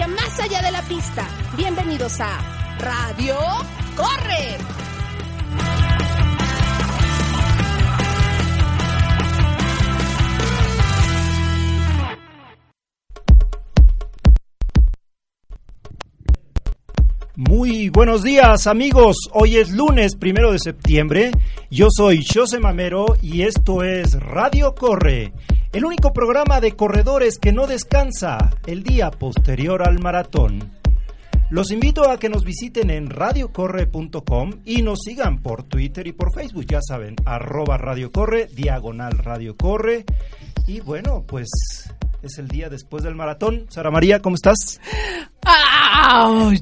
más allá de la pista. Bienvenidos a Radio Corre. Muy buenos días amigos, hoy es lunes primero de septiembre, yo soy José Mamero y esto es Radio Corre, el único programa de corredores que no descansa el día posterior al maratón. Los invito a que nos visiten en radiocorre.com y nos sigan por Twitter y por Facebook, ya saben, arroba Radio Corre, diagonal Radio Corre. Y bueno, pues es el día después del maratón. Sara María, ¿cómo estás? ¡Auch!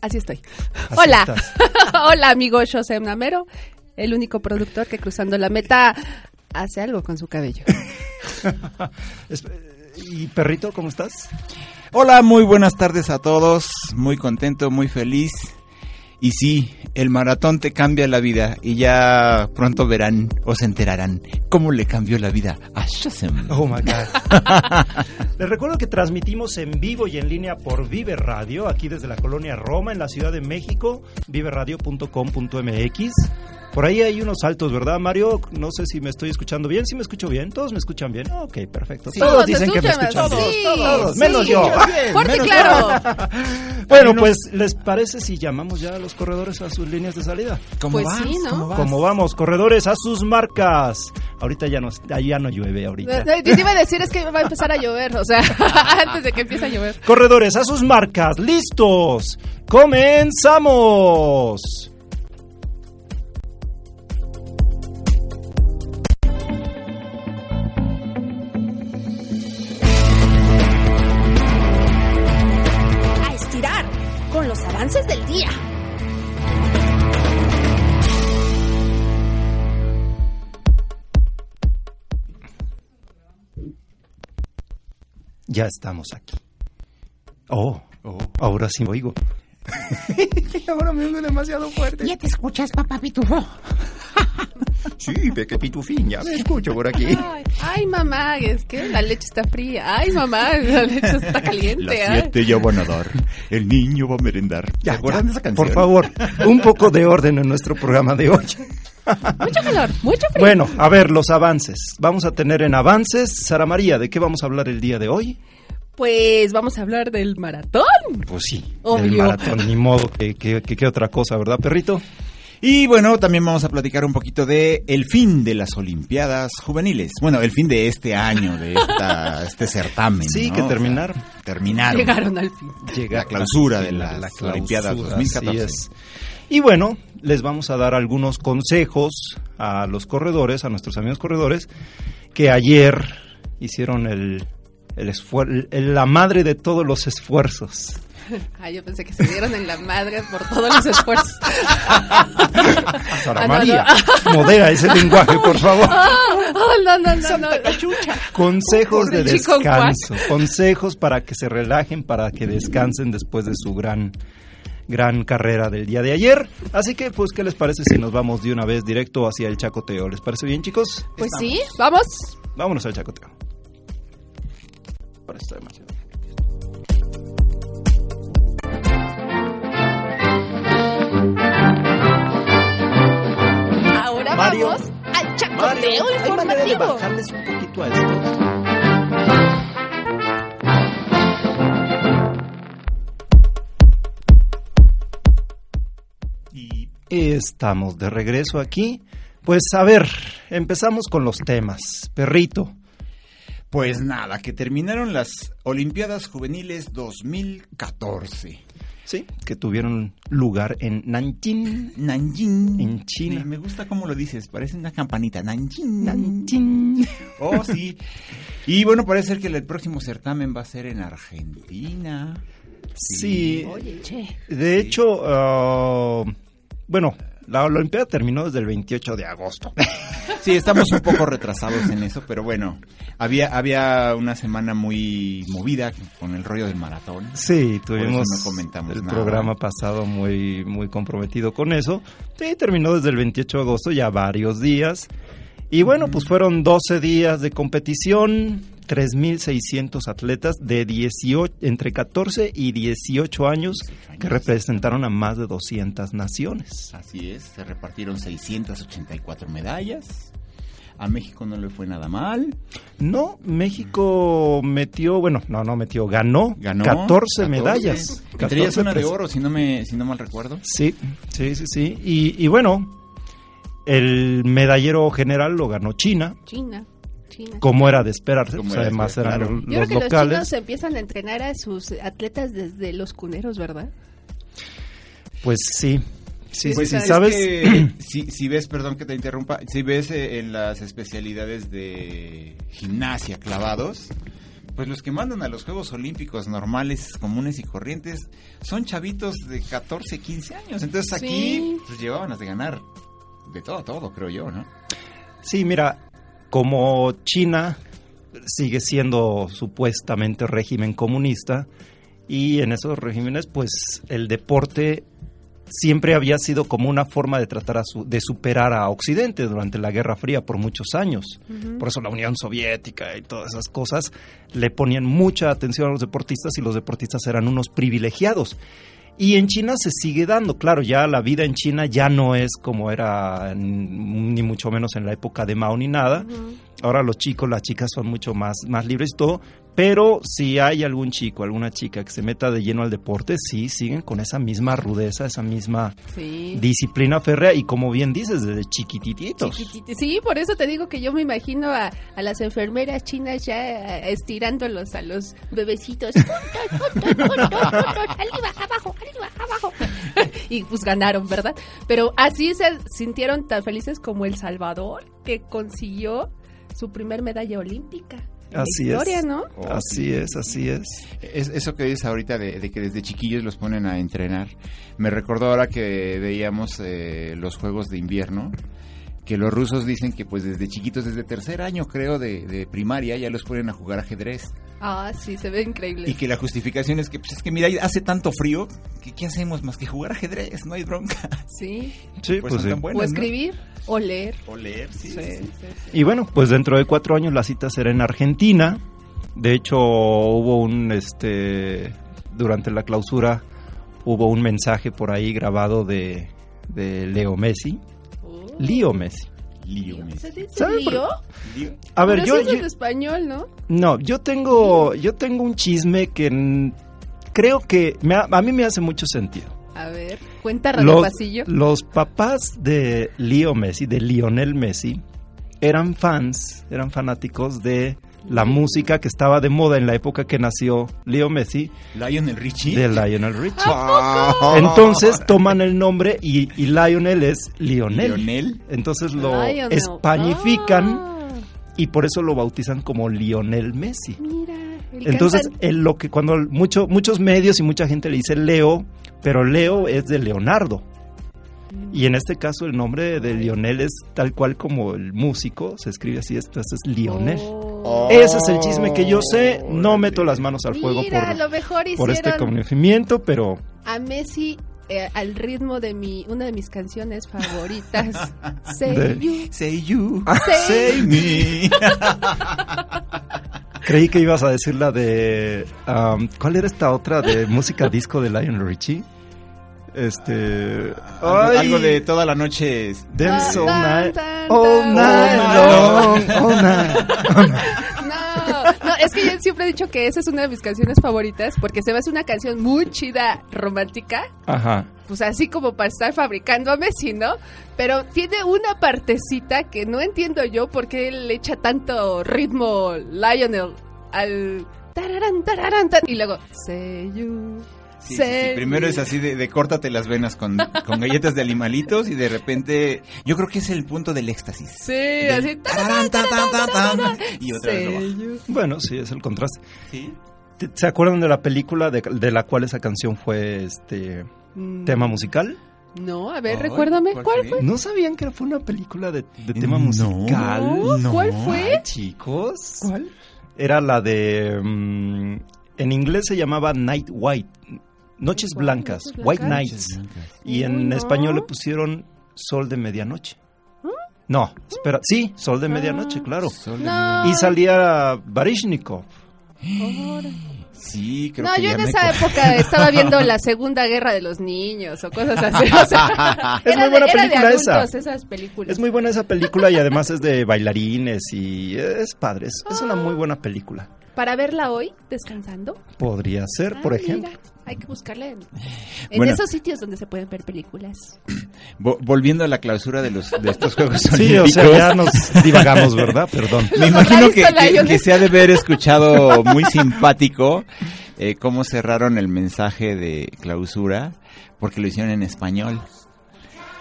Así estoy. Así Hola. Hola, amigo José Namero, el único productor que cruzando la meta hace algo con su cabello. Es- ¿Y perrito, cómo estás? Hola, muy buenas tardes a todos. Muy contento, muy feliz. Y sí, el maratón te cambia la vida y ya pronto verán o se enterarán cómo le cambió la vida a Shazam. Oh my God. Les recuerdo que transmitimos en vivo y en línea por Vive Radio, aquí desde la colonia Roma, en la Ciudad de México, viveradio.com.mx. Por ahí hay unos saltos, ¿verdad, Mario? No sé si me estoy escuchando bien. ¿Sí me escucho bien? ¿Todos me escuchan bien? Ok, perfecto. todos Todos dicen que me escuchan, todos, bien. sí, Todos, sí. menos yo. Fuerte y Menos claro. Bueno, pues, ¿les parece si llamamos ya a los corredores a sus líneas de salida? ¿Cómo Pues vas? sí, ¿no? ¿Cómo vas? ¿Cómo vamos, corredores? A sus marcas. Ahorita ya no, ya no llueve, ahorita. Yo te iba a decir es que va a empezar a llover, o sea, antes de que empiece a llover. Corredores, a sus marcas, listos. Comenzamos. Avances del día. Ya estamos aquí. Oh, ahora sí me oigo. ahora me oigo demasiado fuerte. ¿Ya te escuchas, papá Pitufo? Sí, Peque Pitufín, ya me escucho por aquí. Ay, ay, mamá, es que la leche está fría. Ay, mamá, la leche está caliente. Las ay. siete ya van a dar. El niño va a merendar. Ya, ¿Te acuerdan ya, esa canción? Por favor, un poco de orden en nuestro programa de hoy. Mucho calor, mucho frío. Bueno, a ver, los avances. Vamos a tener en avances, Sara María, ¿de qué vamos a hablar el día de hoy? Pues vamos a hablar del maratón. Pues sí, del Obvio. maratón, ni modo que, que, que- que otra cosa, ¿verdad, perrito? Y bueno, también vamos a platicar un poquito de el fin de las Olimpiadas Juveniles. Bueno, el fin de este año, de esta, este certamen. Sí, ¿no? que O sea, terminaron. terminaron. Llegaron al fin. Llega La clausura de la, las clausura, Olimpiadas así 2014. es. Y bueno, les vamos a dar algunos consejos a los corredores, a nuestros amigos corredores, que ayer hicieron el, el esfuer- el- la madre de todos los esfuerzos. Ay, yo pensé que se dieron en la madre por todos los esfuerzos. Sara Ah, no, María, modera ese lenguaje, por favor. Oh, no, no, no, no. Consejos de descanso, consejos para que se relajen, para que descansen después de su gran gran carrera del día de ayer. Así que, pues, ¿qué les parece si nos vamos de una vez directo hacia el chacoteo? ¿Les parece bien, chicos? Pues sí, vamos. Vámonos al chacoteo. Ahora está demasiado. Ahora Mario. vamos al Mario, chacoteo ¿hay manera de informativo. bajarles un poquito a esto? Y estamos de regreso aquí. Pues a ver, empezamos con los temas. Perrito, Pues nada, que terminaron las Olimpiadas Juveniles 2014. Sí, que tuvieron lugar en Nanjing. Nanjing. En China. Me, me gusta cómo lo dices, parece una campanita. Nanjing. Nanjing. Oh, sí. Y bueno, parece ser que el próximo certamen va a ser en Argentina. Sí, Oye, che. de hecho, ah, bueno, la Olimpiada terminó desde el 28 de agosto. Sí, estamos un poco retrasados en eso, pero bueno, había, había una semana muy movida con el rollo del maratón. Sí, tuvimos no comentamos el nada. programa pasado muy, muy comprometido con eso. Sí, terminó desde el 28 de agosto, ya varios días. Y bueno, pues fueron 12 días de competición, 3.600 atletas de 18, entre 14 y 18 años que representaron a más de 200 naciones. Así es, se repartieron 684 medallas. A México no le fue nada mal. No, México metió, bueno, no, no metió, ganó, Ganó 14, medallas. Entre ellas 14 una de oro, si no, me, si no mal recuerdo. Sí, sí, sí, sí. Y, y bueno, el medallero general lo ganó China, China, China. como era de esperarse, Como pues era de además eran claro. los, Yo creo los que los locales. chinos empiezan a entrenar a sus atletas desde los cuneros, ¿verdad? Pues sí, sí, Pues sí, es ¿sabes? que si, si ves, perdón que te interrumpa, si ves eh, en las especialidades de gimnasia clavados, pues los que mandan a los Juegos Olímpicos normales, comunes y corrientes son chavitos de 14, 15 años. Entonces aquí Sí. pues llevaban las de ganar de todo, todo, creo yo, ¿no? Sí, mira, como China sigue siendo supuestamente régimen comunista y en esos regímenes pues el deporte siempre había sido como una forma de tratar a su- de superar a Occidente durante la Guerra Fría por muchos años. Por eso la Unión Soviética y todas esas cosas le ponían mucha atención a los deportistas y los deportistas eran unos privilegiados. Y en China se sigue dando, claro, ya la vida en China ya no es como era ni mucho menos en la época de Mao ni nada. Ahora los chicos, las chicas son mucho más, más libres y todo, pero si hay algún chico, alguna chica que se meta de lleno al deporte, sí, siguen con esa misma rudeza, esa misma Sí. disciplina férrea y como bien dices, desde chiquitititos. Chiquititi- Sí, por eso te digo que yo me imagino a, a las enfermeras chinas ya eh, estirándolos a los bebecitos. arriba, abajo, arriba, abajo. y pues ganaron, ¿verdad? Pero así se sintieron tan felices como El Salvador, que consiguió su primer medalla olímpica. Así historia, es. ¿no? Así es, así es. Es, eso que dices ahorita de, de que desde chiquillos los ponen a entrenar. Me recordó ahora que veíamos eh, los Juegos de Invierno, que los rusos dicen que pues desde chiquitos, desde tercer año creo de, de primaria, ya los ponen a jugar ajedrez. Ah, sí, se ve increíble. Y que la justificación es que, pues es que mira, hace tanto frío, que ¿qué hacemos más que jugar ajedrez? No hay bronca. Sí. Sí, Pues pues, son sí. tan O buenas, ¿no? O leer. O leer, sí. Sí, sí, sí. sí, sí. Y bueno, pues dentro de cuatro años la cita será en Argentina. De hecho, hubo un, este, durante la clausura, hubo un mensaje por ahí grabado de, de Leo Messi. Oh. Leo Messi. Lío, ¿Se dice ¿Sabe por- lío? lío. A ver, Pero yo, es en español, ¿no? no, yo tengo, yo tengo un chisme que creo que me ha- a mí me hace mucho sentido. A ver, cuenta Radio Los, Pasillo. los papás de Leo Messi, de Lionel Messi, eran fans, eran fanáticos de la música que estaba de moda en la época que nació Leo Messi, Lionel Richie. de Lionel Richie. Ah. Entonces toman el nombre y, y Lionel es Lionel. Lionel. Entonces lo Lionel. españifican Ah, y por eso lo bautizan como Lionel Messi. mira. Entonces, en lo que cuando mucho, muchos medios y mucha gente le dice Leo, pero Leo es de Leonardo. Y en este caso el nombre de Lionel es tal cual como el músico, se escribe así, entonces es Lionel. Oh. Ese es el chisme que yo sé, no meto las manos al fuego Mira, a lo por, mejor por hicieron este conocimiento, pero a Messi eh, al ritmo de mi una de mis canciones favoritas. Say De- you. Say you. Say Say me. creí que ibas a decir la de... um, ¿Cuál era esta otra de música disco de Lionel Richie? Este... algo, algo de toda la noche. Dance all night, all night long, all night. No, es que yo siempre he dicho que esa es una de mis canciones favoritas porque se me hace una canción muy chida, romántica, Ajá. pues así como para estar fabricando a Messi, ¿no? Pero tiene una partecita que no entiendo yo por qué le echa tanto ritmo Lionel al tararán, tararán, y luego say you, Sí, sí, say sí. Primero es así de, de córtate las venas con, con galletas de animalitos y de repente yo creo que es el punto del éxtasis. Sí, Del así tararán, y otra vez lo. Bueno, sí, es el contraste. Sí. ¿Te- ¿Se acuerdan de la película de, de la cual esa canción fue este Mm, tema musical? No, a ver, recuérdame, ¿cuál ¿cuál fue? ¿No sabían que fue una película de, de tema No, musical? No, ¿cuál fue? Ay, chicos. ¿Cuál? Era la de... mm, en inglés se llamaba Night White. Noches blancas, Noches White Blancas. Nights. Y en no. español le pusieron Sol de Medianoche. No, espera, sí, Sol de Medianoche, claro. De No. Y salía Barishnikov. Sí, creo No, que yo ya en me esa época estaba viendo la Segunda Guerra de los Niños o cosas así. O sea, Es era muy buena de, era de película esa. esas películas. Es muy buena esa película y además es de bailarines y es padre. Es, es una muy buena película. Para verla hoy, descansando. Podría ser, por Ah, ejemplo. mira, hay que buscarla en, en Bueno. esos sitios donde se pueden ver películas. Vo- volviendo a la clausura de los de estos Juegos Sí, o Olímpicos. sea, ya nos divagamos, ¿verdad? Perdón. Me imagino que, que- que se ha de haber escuchado muy simpático eh, cómo cerraron el mensaje de clausura, porque lo hicieron en español.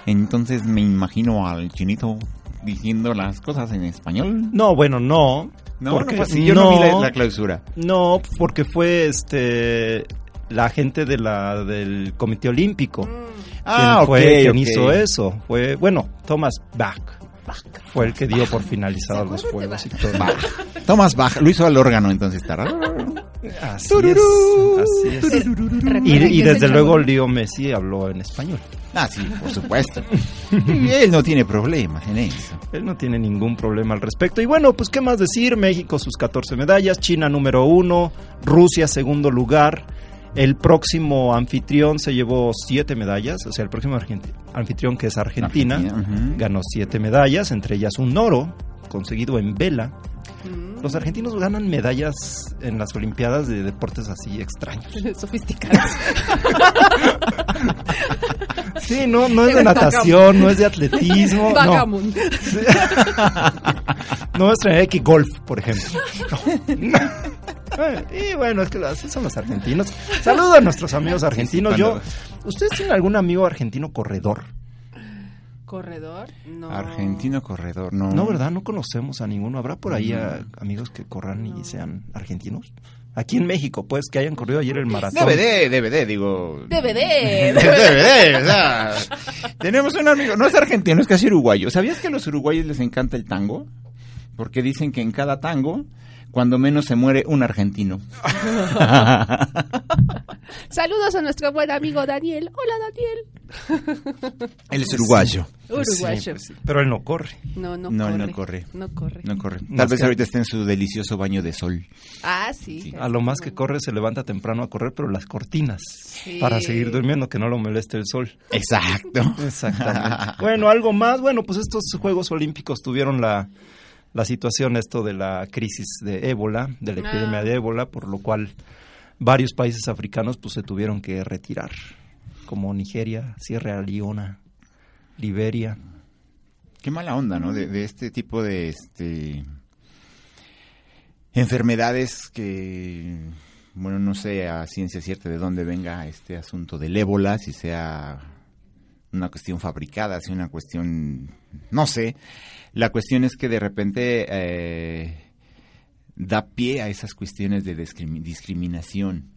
Entonces me imagino al chinito diciendo las cosas en español. No, bueno, no. No, porque no así. Yo no, vi la, clausura. No, porque fue este la gente de la del Comité Olímpico Ah, quien fue quien hizo eso. Fue, bueno, Thomas Bach. Fue el que dio por finalizados los juegos y todo. Bach. Tomás Bach, lo hizo al órgano entonces. Así es, así es. Y, desde es luego el Leo Messi habló en español. Ah, sí, por supuesto. Y él no tiene problemas en eso. Él no tiene ningún problema al respecto. Y bueno, pues qué más decir. México sus 14 medallas, China número uno, Rusia segundo lugar. El próximo anfitrión se llevó siete medallas, o sea, el próximo anfitrión que es Argentina, ganó siete medallas, entre ellas un oro conseguido en vela. Mm. Los argentinos ganan medallas en las Olimpiadas de deportes así extraños. Sofisticadas. Sí, no, no es de natación, no es de atletismo, no. No es traer que golf, por ejemplo. No. Y bueno, es que así son los argentinos. Saludos a nuestros amigos argentinos. Yo, ¿Ustedes tienen algún amigo argentino corredor? ¿Corredor? No. Argentino corredor, no. No, ¿verdad? No conocemos a ninguno. ¿Habrá por ahí a- amigos que corran y sean argentinos? Aquí en México, pues, que hayan corrido ayer el maratón. DVD, DVD, digo. DVD. DVD, o sea, tenemos un amigo, no es argentino, es casi uruguayo. ¿Sabías que a los uruguayos les encanta el tango? Porque dicen que en cada tango, cuando menos se muere un argentino. Saludos a nuestro buen amigo Daniel. Hola, Daniel. Él es uruguayo. Uruguayo. Sí, pues sí. Pero él no corre. No, no, No, corre. no corre. No corre. No corre. Tal Más vez que- ahorita esté en su delicioso baño de sol. Ah, sí. A lo más que corre se levanta temprano a correr, pero las cortinas. Sí. Para seguir durmiendo, que no lo moleste el sol. Exacto. Exactamente. bueno, algo más. Bueno, pues estos Juegos Olímpicos tuvieron la, la situación esto de la crisis de ébola, de la Ah. epidemia de ébola, por lo cual varios países africanos pues se tuvieron que retirar, como Nigeria, Sierra Leona, Liberia. Qué mala onda, ¿no? De, de este tipo de este enfermedades que, bueno, no sé a ciencia cierta de dónde venga este asunto del ébola, si sea una cuestión fabricada, si una cuestión, no sé. La cuestión es que de repente eh, da pie a esas cuestiones de discrimi- discriminación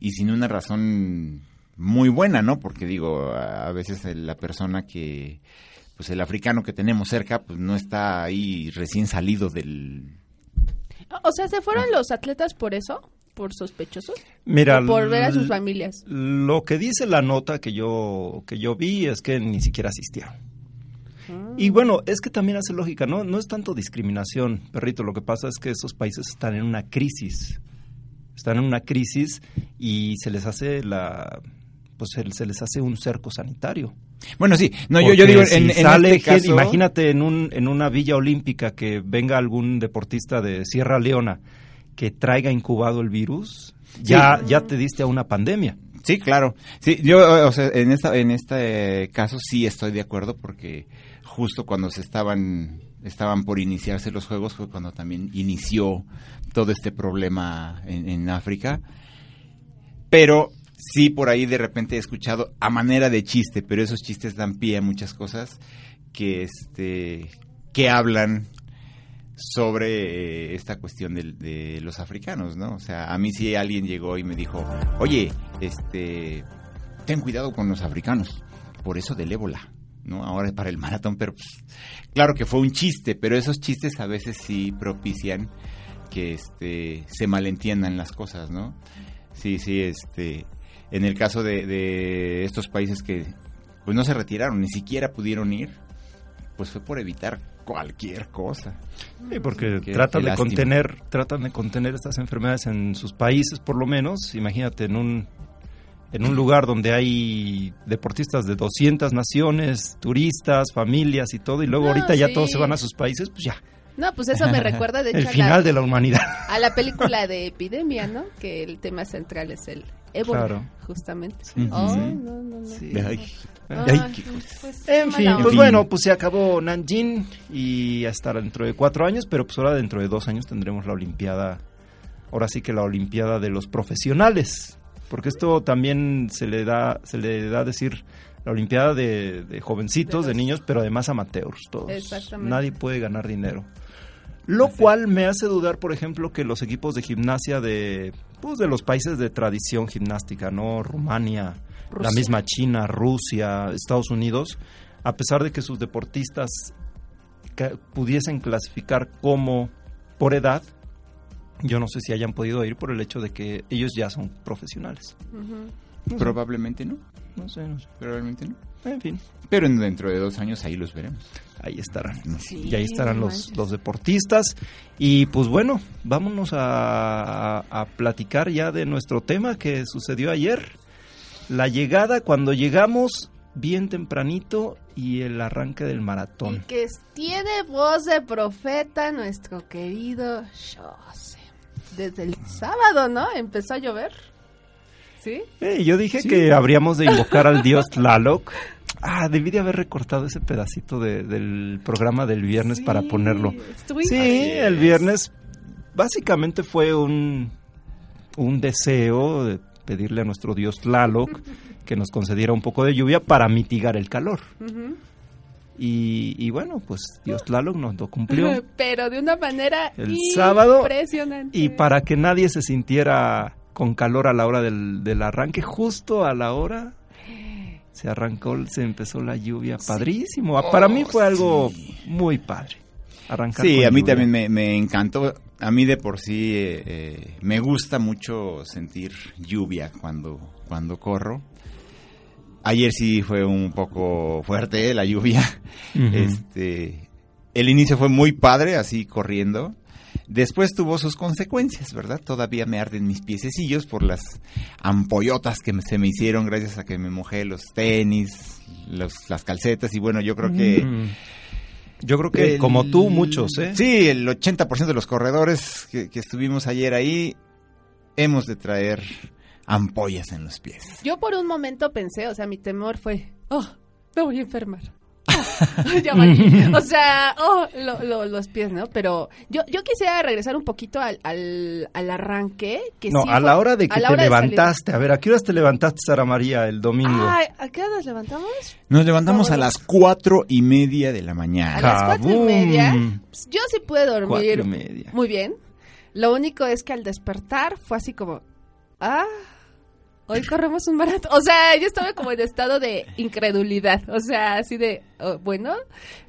y sin una razón muy buena, ¿no? Porque digo, a veces la persona que pues el africano que tenemos cerca pues no está ahí recién salido del O sea, ¿se fueron los atletas por eso? ¿Por sospechosos? Mira, ¿O por ver a sus familias? Lo que dice la nota que yo que yo vi es que ni siquiera asistieron. Y bueno, es que también hace lógica, ¿no? No es tanto discriminación, perrito. Lo que pasa es que esos países están en una crisis. Están en una crisis y se les hace la. Pues se, les hace un cerco sanitario. Bueno, sí, no, yo, Porque yo digo, si en, en sale este caso... imagínate en, un, en una villa olímpica que venga algún deportista de Sierra Leona que traiga incubado el virus, ya, ya te diste a una pandemia. Sí, claro. Sí, yo, o sea, en, esta, en este caso sí estoy de acuerdo porque justo cuando se estaban, estaban por iniciarse los juegos fue cuando también inició todo este problema en, África. Pero sí, por ahí de repente he escuchado a manera de chiste, pero esos chistes dan pie a muchas cosas que, este, que hablan sobre eh, esta cuestión de, los africanos, ¿no? O sea, a mí sí alguien llegó y me dijo, oye, este, ten cuidado con los africanos, por eso del ébola, ¿no? Ahora para el maratón, pero pues, claro que fue un chiste, pero esos chistes a veces sí propician que este, se malentiendan las cosas, ¿no? Sí, sí, este, en el caso de, de estos países que pues no se retiraron, ni siquiera pudieron ir, pues fue por evitar cualquier cosa. Sí, porque Qué- tratan qué de contener, tratan de contener estas enfermedades en sus países, por lo menos. Imagínate en un en un lugar donde hay deportistas de 200 naciones, turistas, familias y todo, y luego No, ahorita ya sí. todos se van a sus países, pues ya, No, pues eso me recuerda de hecho el a final la, de la humanidad. a la película de Epidemia, ¿no? Que el tema central es el ébola, Claro. justamente. Oh, Sí. no, no, no. Sí. Ay, Ay, Ay, qué pues, En fin, pues fin. bueno, pues se acabó Nanjing y hasta dentro de cuatro años, pero pues ahora dentro de dos años tendremos la Olimpiada, ahora sí que la Olimpiada de los profesionales, porque esto también se le da, se le da a decir la Olimpiada de, de jovencitos, De niños, pero además amateurs, todos. Exactamente. Nadie puede ganar dinero. Lo cual me hace dudar, por ejemplo, que los equipos de gimnasia de, pues, de los países de tradición gimnástica, ¿no? Rumania, la misma China, Rusia, Estados Unidos, a pesar de que sus deportistas ca- pudiesen clasificar como por edad, yo no sé si hayan podido ir por el hecho de que ellos ya son profesionales. Ujú. Probablemente no, No sé, no sé. probablemente no. En fin, Pero en- dentro de dos años ahí los veremos. ahí estarán. Sí, y ahí estarán los, los deportistas. Y pues bueno, vámonos a, a- a platicar ya de nuestro tema que sucedió ayer. La llegada, cuando llegamos bien tempranito y el arranque del Y maratón. que tiene voz de profeta nuestro querido Jose. Desde el sábado, ¿no? Empezó a llover. ¿Sí? Eh, yo dije que habríamos de invocar al dios Tlaloc. Ah, debí de haber recortado ese pedacito de- del programa del viernes para ponerlo. Sí, el viernes básicamente fue un, un deseo de pedirle a nuestro dios Tlaloc que nos concediera un poco de lluvia para mitigar el calor. Y, y bueno, pues dios Tlaloc nos lo cumplió. Pero de una manera El sábado, impresionante. Y para que nadie se sintiera con calor a la hora del, del arranque, justo a la hora se arrancó, se empezó la lluvia. Padrísimo. Ah, Para mí fue algo muy padre. Arrancar Sí, con a mí lluvia. también me, me encantó. A mí de por sí eh, eh, me gusta mucho sentir lluvia cuando, cuando corro. Ayer sí fue un poco fuerte la lluvia. Este, el inicio fue muy padre, así corriendo. Después tuvo sus consecuencias, ¿verdad? Todavía me arden mis piececillos por las ampollotas que se me hicieron gracias a que me mojé los tenis, los- las calcetas y bueno, yo creo que... Mm. Yo creo que El- como tú, muchos, ¿eh? Sí, el 80% de los corredores que, que estuvimos ayer ahí hemos de traer ampollas en los pies. Yo por un momento pensé, o sea, mi temor fue, oh, me voy a enfermar. Oh, ya valí. O sea, oh, lo- lo- los pies, ¿no? Pero yo, yo quisiera regresar un poquito al, al, al arranque. Que No, sí a fue- la hora de a que te hora levantaste. A ver, ¿a qué horas te levantaste, Sara María, el domingo? Ay, ¿a qué hora nos levantamos? Nos levantamos a las cuatro y media de la A mañana. las cuatro y media. Pues, yo sí pude dormir Cuatro y media. muy bien. Lo único es que al despertar fue así como, ah, hoy corremos un maratón. O sea, yo estaba como en estado de incredulidad. O sea, así de, oh, bueno,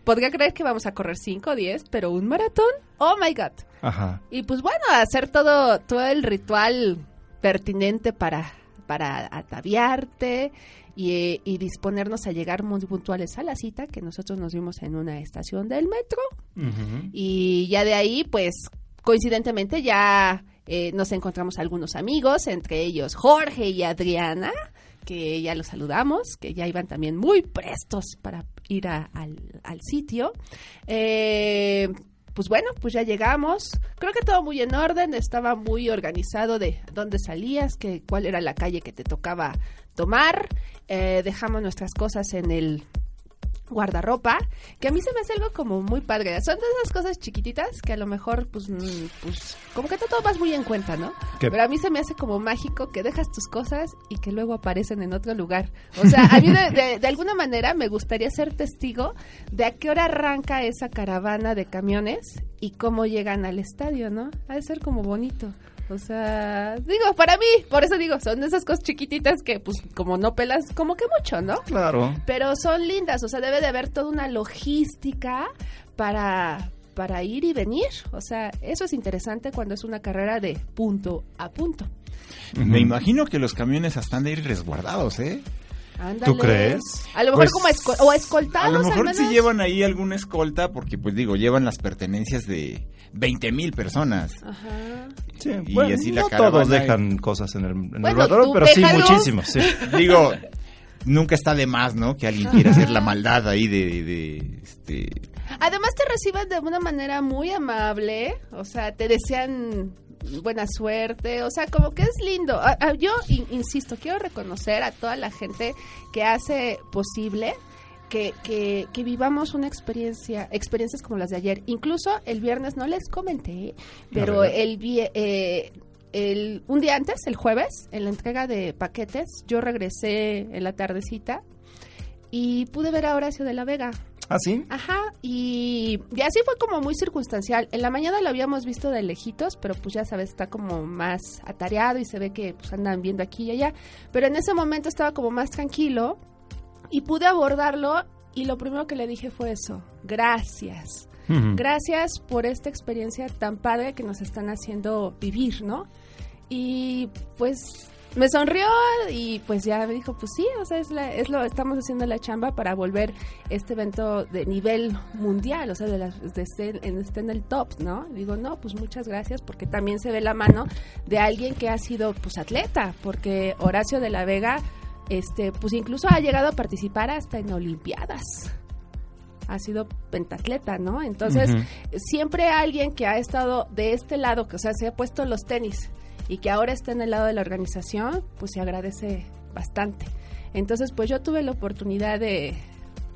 podría creer que vamos a correr 5 o 10, pero un maratón, oh my god. Ajá. Y pues bueno, hacer todo, todo el ritual pertinente para, para ataviarte y, y disponernos a llegar muy puntuales a la cita que nosotros nos vimos en una estación del metro. Ujú. Y ya de ahí, pues, coincidentemente ya eh, nos encontramos algunos amigos, entre ellos Jorge y Adriana, que ya los saludamos, que ya iban también muy prestos para ir al, al sitio. Eh, pues bueno, pues ya llegamos. Creo que todo muy en orden, estaba muy organizado de dónde salías, que, cuál era la calle que te tocaba tomar. Eh, dejamos nuestras cosas en el guardarropa, que a mí se me hace algo como muy padre. Son de esas cosas chiquititas que a lo mejor, pues, mm, pues como que no tomas muy en cuenta, ¿no? ¿Qué? Pero a mí se me hace como mágico que dejas tus cosas y que luego aparecen en otro lugar. O sea, a mí de, de- de alguna manera me gustaría ser testigo de a qué hora arranca esa caravana de camiones y cómo llegan al estadio, ¿no? Ha de ser como bonito. O sea, digo, para mí, por eso digo, son de esas cosas chiquititas que, pues, como no pelas, como que mucho, ¿no? Claro. pero son lindas, o sea, debe de haber toda una logística para, para ir y venir. O sea, eso es interesante cuando es una carrera de punto a punto. Me imagino que los camiones hasta han de ir resguardados, ¿eh? Ándale. ¿Tú crees? A lo mejor Pues, como esco- o escoltados A lo mejor sí menos. llevan ahí alguna escolta porque, pues digo, llevan las pertenencias de 20 mil personas. Ajá. Sí, Y bueno, así la no caravana todos y- dejan cosas en el, en Bueno, pero sí. Sí. Digo, nunca está de más, ¿no? Que alguien quiera hacer la maldad ahí de, de, este... Además te reciben de una manera muy amable, o sea, te desean buena suerte, o sea, como que es lindo. Ah, ah, Yo in- insisto, quiero reconocer a toda la gente que hace posible que, que, que vivamos una experiencia, experiencias como las de ayer. Incluso el viernes no les comenté, pero el, eh, el un día antes, el jueves, en la entrega de paquetes, yo regresé en la tardecita y pude ver a Horacio de la Vega. ¿Ah, sí? Ajá, y, y así fue como muy circunstancial. En la mañana lo habíamos visto de lejitos, pero pues ya sabes, está como más atareado y se ve que pues andan viendo aquí y allá. Pero en ese momento estaba como más tranquilo y pude abordarlo y lo primero que le dije fue eso, gracias. Gracias por esta experiencia tan padre que nos están haciendo vivir, ¿no? Y pues me sonrió y pues ya me dijo, pues sí, o sea, es, la- es lo, estamos haciendo la chamba para volver este evento de nivel mundial, o sea, de, las- de esté, en, esté en el top, ¿no? Digo, no, pues muchas gracias porque también se ve la mano de alguien que ha sido pues atleta, porque Horacio de la Vega, este, pues incluso ha llegado a participar hasta en Olimpiadas. Ha sido pentatleta, ¿no? Entonces, siempre alguien que ha estado de este lado, que o sea, se ha puesto los tenis y que ahora está en el lado de la organización, pues se agradece bastante. Entonces, pues yo tuve la oportunidad de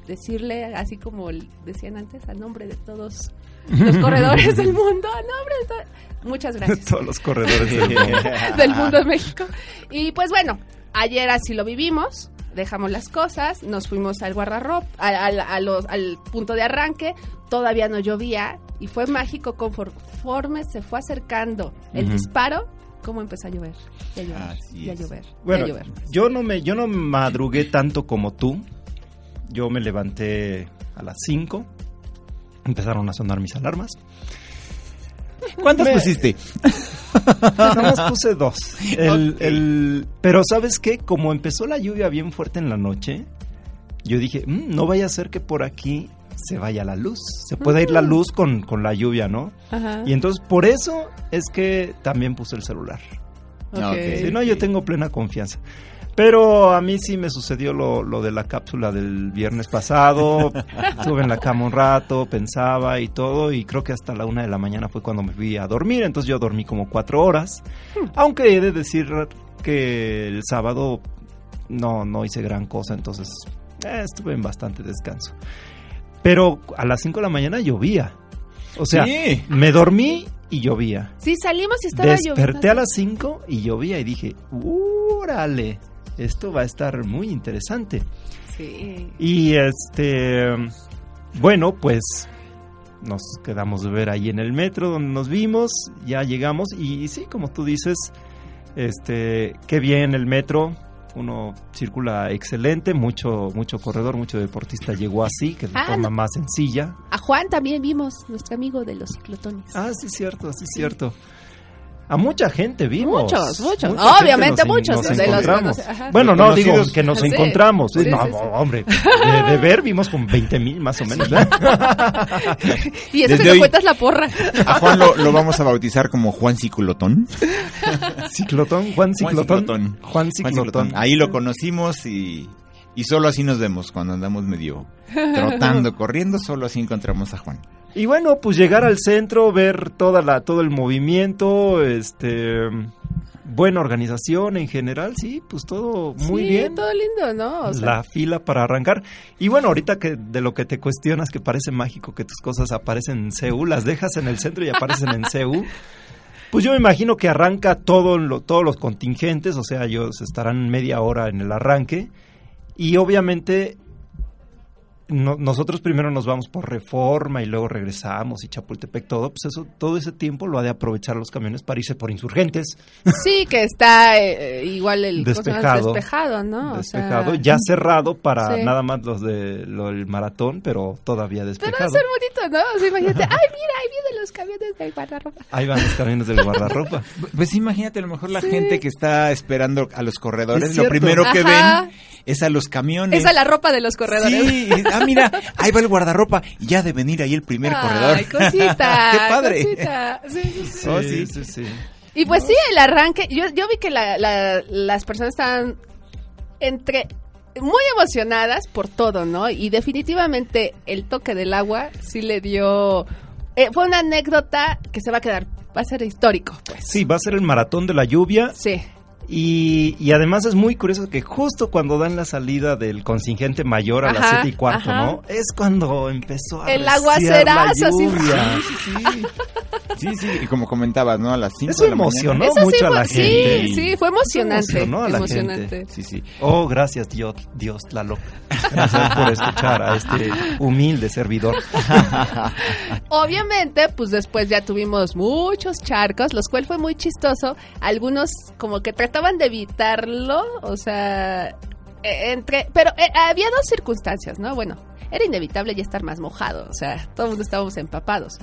decirle, así como decían antes, a nombre de todos los corredores del mundo, a nombre de to- Muchas gracias. Todos los corredores del mundo. del mundo de México. Y pues bueno, ayer así lo vivimos, dejamos las cosas, nos fuimos al guardarropa, al, al- punto de arranque, todavía no llovía y fue mágico conforme se fue acercando el disparo, cómo empezó a llover, y a llover, Así y a es. llover, Bueno, y a llover. yo no me, yo no madrugué tanto como tú. Yo me levanté a las 5. Empezaron a sonar mis alarmas. ¿Cuántas Me- pusiste? Nada más puse dos. El, Ok. el- pero ¿sabes qué? Como empezó la lluvia bien fuerte en la noche, yo dije, "Mm, no vaya a ser que por aquí se vaya la luz. Se pueda ir la luz con, con la lluvia, ¿no? Ajá. Y entonces por eso es que también puse el celular. Ah. Si no, yo tengo plena confianza. Pero a mí sí me sucedió lo, lo de la cápsula del viernes pasado. Estuve en la cama un rato, pensaba y todo, y creo que hasta la una de la mañana fue cuando me fui a dormir. Entonces yo dormí como cuatro horas. Aunque he de decir que el sábado no, no hice gran cosa, entonces eh, estuve en bastante descanso. Pero a las cinco de la mañana llovía. O sea, Sí. me dormí y llovía. Sí, salimos y estaba Desperté lloviendo. a las 5 y llovía y dije, ¡úrale! Esto va a estar muy interesante. Sí. Y este, bueno, pues nos quedamos de ver ahí en el metro donde nos vimos, ya llegamos y, sí, como tú dices, este, qué bien el metro. Uno circula excelente, mucho mucho corredor, mucho deportista llegó así, que de Ah, forma no. más sencilla. A Juan también vimos, nuestro amigo de los ciclotones. Ah, sí, cierto, sí, cierto. A mucha gente vimos. Muchos, muchos. Mucha Obviamente nos muchos. nos de los- encontramos. Bueno, no, digo que nos Sí, encontramos. por no, sí. hombre, de, de ver vimos con 20 mil más o menos. Y eso Desde que te hoy- cuentas la porra. A Juan lo, lo vamos a bautizar como Juan Ciclotón. Ciclotón, Juan Ciclotón. Juan Juan Ciclotón. Ahí lo conocimos y, y solo así nos vemos cuando andamos medio trotando, corriendo, solo así encontramos a Juan. Y bueno, pues llegar al centro, ver toda la, todo el movimiento, este, buena organización en general, sí, pues todo muy Sí, bien. todo lindo, ¿no? O sea, la fila para arrancar. Y bueno, ahorita que de lo que te cuestionas que parece mágico que tus cosas aparecen en CEU, las dejas en el centro y aparecen en CEU. Pues yo me imagino que arranca todo lo- todos los contingentes, o sea, ellos estarán media hora en el arranque. Y obviamente no- nosotros primero nos vamos por Reforma y luego regresamos y Chapultepec, todo. Pues eso, todo ese tiempo lo ha de aprovechar los camiones para irse por insurgentes. sí, que está eh, igual el. Despejado. despejado, ¿no? O sea, despejado, ya cerrado para Sí. nada más los de lo del maratón, pero todavía Pero despejado. va a ser bonito, ¿no? O sea, imagínate, ay, mira, ahí vienen los camiones del guardarropa. Ahí van los camiones del guardarropa. Pues imagínate, a lo mejor la Sí. gente que está esperando a los corredores, Es lo primero que Ajá. ven es a los camiones. Esa es la ropa de los corredores. Sí, ah, mira, ahí va el guardarropa y ya de venir ahí el primer corredor. Ay, cosita. Qué padre. cosita. Sí, sí, sí. Oh, sí. sí, sí. Y pues sí, el arranque, yo, yo vi que la- la- las personas estaban entre muy emocionadas por todo, ¿no? Y definitivamente el toque del agua sí le dio... eh, fue una anécdota que se va a quedar, va a ser histórico, pues. Sí, va a ser el maratón de la lluvia Sí. Y, y además es muy curioso que justo cuando dan la salida del contingente mayor a las Ajá, 7 y cuarto, ajá. ¿no? Es cuando empezó a El aguacerazo, la así. lluvia. Sí, sí, y como comentabas, ¿no? A las 5 Eso de la emocionó mañana. Eso sí mucho a la sí, gente. sí, fue emocionante. emocionó a la emocionante. gente. Sí, sí. Oh, gracias Dios, Dios Tlaloc. Gracias por escuchar a este humilde servidor. Obviamente, pues después ya tuvimos muchos charcos, los cuales fue muy chistoso. Algunos como que trataban de evitarlo, o sea, eh, entre, pero eh, había dos circunstancias, ¿no? Bueno, era inevitable ya estar más mojado, o sea, todo el mundo estábamos empapados.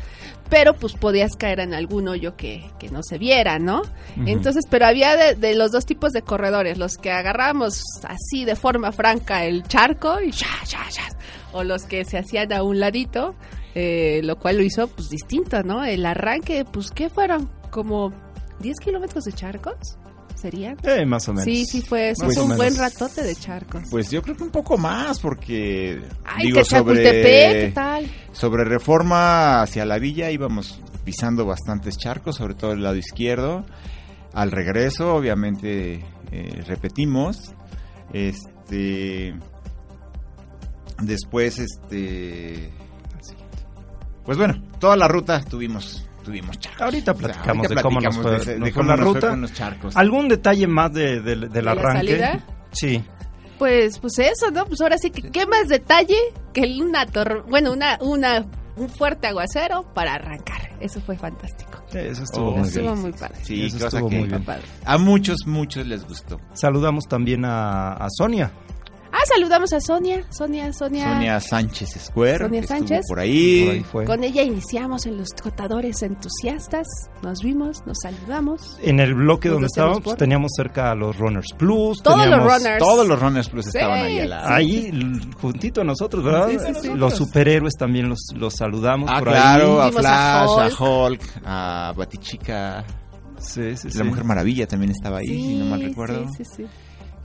Pero pues podías caer en algún hoyo que, que no se viera, ¿no? Entonces, pero había de, de los dos tipos de corredores, los que agarramos así de forma franca el charco y ya, ya, ya, o los que se hacían a un ladito, eh, lo cual lo hizo pues distinto, ¿no? El arranque, pues, ¿qué fueron? Como 10 kilómetros de charcos, ¿serían? Eh, más o menos. Sí, sí fue, sí o un buen ratote de charcos. Pues yo creo que un poco más, porque. Ay, digo, que Chapultepec, ¿qué tal? Sobre reforma hacia la villa íbamos pisando bastantes charcos, sobre todo el lado izquierdo. Al regreso, obviamente, eh, repetimos. Este. Después, este. Pues bueno, toda la ruta tuvimos tuvimos charcos. Ahorita O sea, platicamos ahorita de cómo nos fue- de- nos de fue cómo la nos fue ruta. con los charcos. ¿Algún detalle más de, de- del ¿De la arranque? salida? Sí. Pues, pues eso, ¿no? Pues ahora sí que qué más detalle que una tor bueno, una, una, un fuerte aguacero para arrancar. Eso fue fantástico. Eso estuvo Oh, muy Estuvo bien. muy padre. Sí, Eso estuvo muy bien. Padre. a muchos, muchos les gustó. Saludamos también a, a Sonia. Ah, saludamos a Sonia, Sonia, Sonia. Sonia Sánchez Square. Sonia Sánchez. Por ahí. Por ahí fue. Con ella iniciamos en los trotadores entusiastas. Nos vimos, nos saludamos. En el bloque Nos donde estábamos, pues, por- teníamos cerca a los Runners Plus. Todos los runners. Todos los Runners Plus Sí, estaban ahí al lado. Ahí, juntito a nosotros, ¿verdad? Sí, sí, sí. Los superhéroes también los, los saludamos Ah, por claro, a Vimos Flash, a a Hulk. A Batichica. ahí. Sí, sí, La sí. Mujer Maravilla también estaba ahí, si no mal Sí, recuerdo. Sí, sí, sí.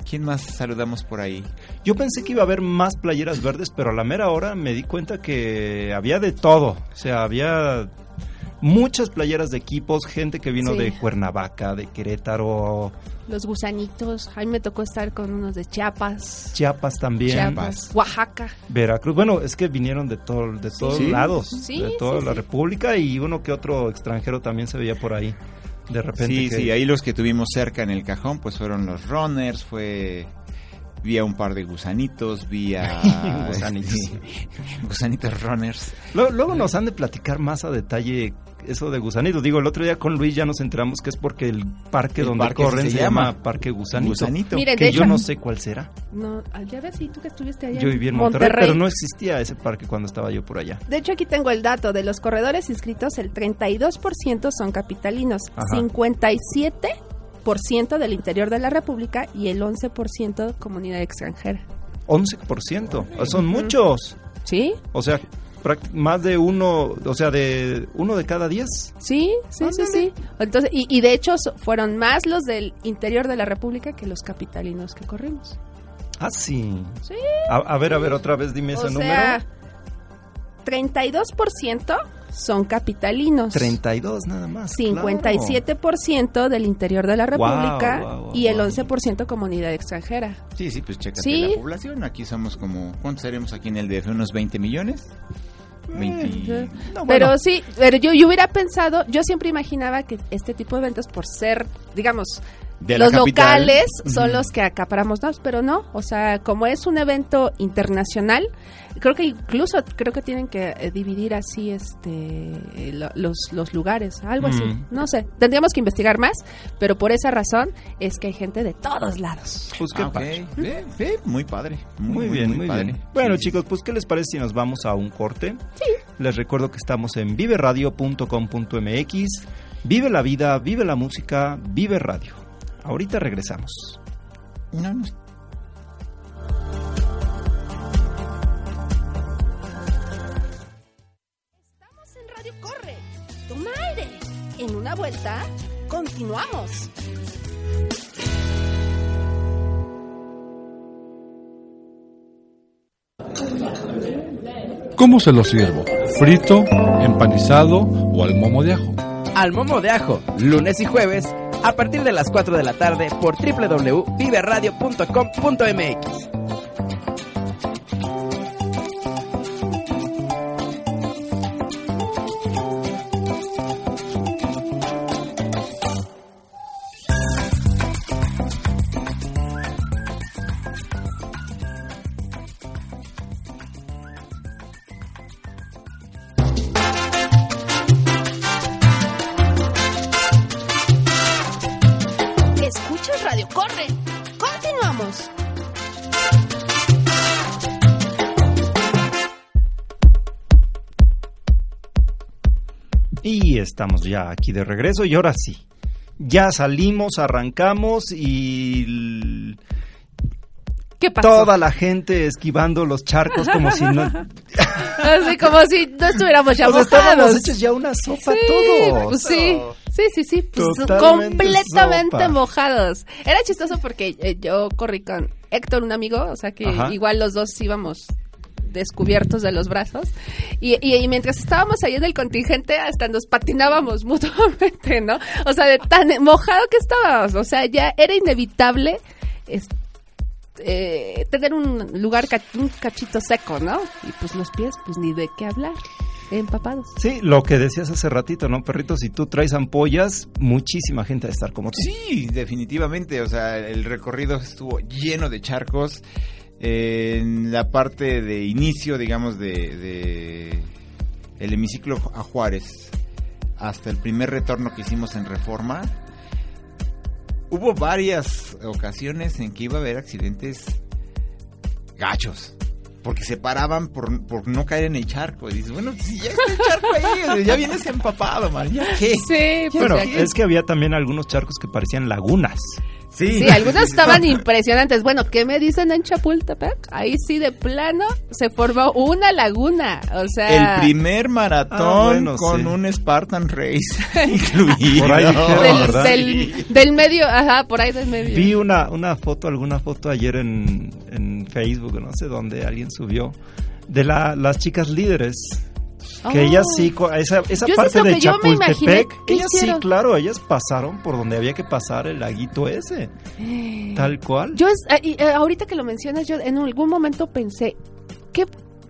¿Quién más saludamos por ahí? Yo pensé que iba a haber más playeras verdes, pero a la mera hora me di cuenta que había de todo. O sea, había muchas playeras de equipos, gente que vino Sí. de Cuernavaca, de Querétaro, Los gusanitos. A mí me tocó estar con unos de Chiapas. Chiapas también, Chiapas. Oaxaca. Veracruz. Bueno, es que vinieron de, todo, de todos Sí. lados, Sí, de toda sí, la sí. República y uno que otro extranjero también se veía por ahí. De repente. Sí, que- sí, ahí los que tuvimos cerca en el cajón, pues fueron los Runners, fue... Vi a un par de gusanitos, vi a... Gusanitos. gusanitos Runners. Luego, luego nos han de platicar más a detalle eso de gusanitos. Digo, el otro día con Luis ya nos enteramos que es porque el parque El donde parque corren se se, llama llama Parque Gusanito. Gusanito. Que yo hecho, no sé cuál será. No, ya ves, y tú que estuviste allá Yo en viví en Monterrey, pero no existía ese parque cuando estaba yo por allá. De hecho, aquí tengo el dato de los corredores inscritos, el 32% son capitalinos, Ajá. 57% del interior de la República y el 11% comunidad extranjera. 11%. Son muchos. ¿Sí? O sea, más de uno, o sea, de uno de cada diez. Sí, sí, sí, sí. Entonces, y, y de hecho fueron más los del interior de la República que los capitalinos que corrimos. Ah, sí. Sí. A, a ver, a ver, otra vez dime ese o número. sea, 32% son capitalinos. 32 nada más. claro. 57% del interior de la Wow, República wow, wow, y el wow. 11% comunidad extranjera. Sí, sí, pues chécate Sí. la población. Aquí somos como... ¿Cuántos seremos aquí en el DF? ¿Unos 20 millones? 20... No, bueno, Pero sí, pero yo, yo hubiera pensado, yo siempre imaginaba que este tipo de eventos, por ser, digamos, De los locales son los que acaparamos más, pero no, o sea, como es un evento internacional, creo que incluso creo que tienen que eh, dividir así este lo- los, los lugares, algo así, Mm. no sé, tendríamos que investigar más, pero por esa razón es que hay gente de todos lados. pues qué Ah. Eh, eh, muy padre. Muy, bien, muy, padre. bien. Bueno, Sí, sí, chicos, pues ¿qué les parece si nos vamos a un corte? Sí. Les recuerdo que estamos en viveradio.com.mx. Vive la vida, vive la música, vive radio. Ahorita regresamos. Estamos en Radio Corre. Toma aire. En una vuelta, continuamos. ¿Cómo se lo sirvo? ¿Frito, empanizado o al momo de ajo? Al momo de ajo, lunes y jueves, a partir de las 4 de la tarde por www.viveradio.com.mx. estamos ya aquí de regreso y ahora sí. Ya salimos, arrancamos y ¿Qué pasó? toda la gente esquivando los charcos como si no... Así como si no estuviéramos ya sea, estábamos mojados. hechos ya una sopa Sí, todos. pues sí, sí, sí, sí, pues completamente sopa. mojados. Era chistoso porque eh, yo corrí con Héctor, un amigo, o sea que Ajá. igual los dos íbamos descubiertos de los brazos y, y- y mientras estábamos ahí en el contingente hasta nos patinábamos mutuamente, ¿no? O sea, de tan mojado que estábamos, o sea, ya era inevitable es- eh, tener un lugar, ca- un cachito seco, ¿no? Y pues los pies, pues ni de qué hablar, empapados. Sí, lo que decías hace ratito, ¿no, perrito? Si tú traes ampollas, muchísima gente va a estar como tú. Sí, definitivamente. O sea, el recorrido estuvo lleno de charcos. En la parte de inicio, digamos, de, de el hemiciclo a Juárez hasta el primer retorno que hicimos en Reforma, hubo varias ocasiones en que iba a haber accidentes gachos. Porque se paraban por, por no caer en el charco. Y dices, bueno, si ya está el charco ahí, ya vienes empapado, man. ¿Ya qué? Sí, pues Bueno, es que había también algunos charcos que parecían lagunas. Sí, algunos estaban impresionantes. Bueno, ¿qué me dicen en Chapultepec? Ahí sí, de plano, se formó una laguna. O sea, El primer maratón Ah, bueno, con sí. un Spartan Race incluido. Por ahí dijeron, del, del, del medio, ajá, por ahí del medio. Vi una, una foto, alguna foto ayer en, en Facebook, no sé dónde, alguien subió, de la, las chicas líderes. Que Oh. ellas sí, esa, esa Yo eso es parte de Chapultepec, ellas sí, claro, ellas pasaron por donde había que pasar el laguito ese, tal cual. Yo, es- eh, eh, ahorita que lo mencionas, yo en algún momento pensé, ¿qué,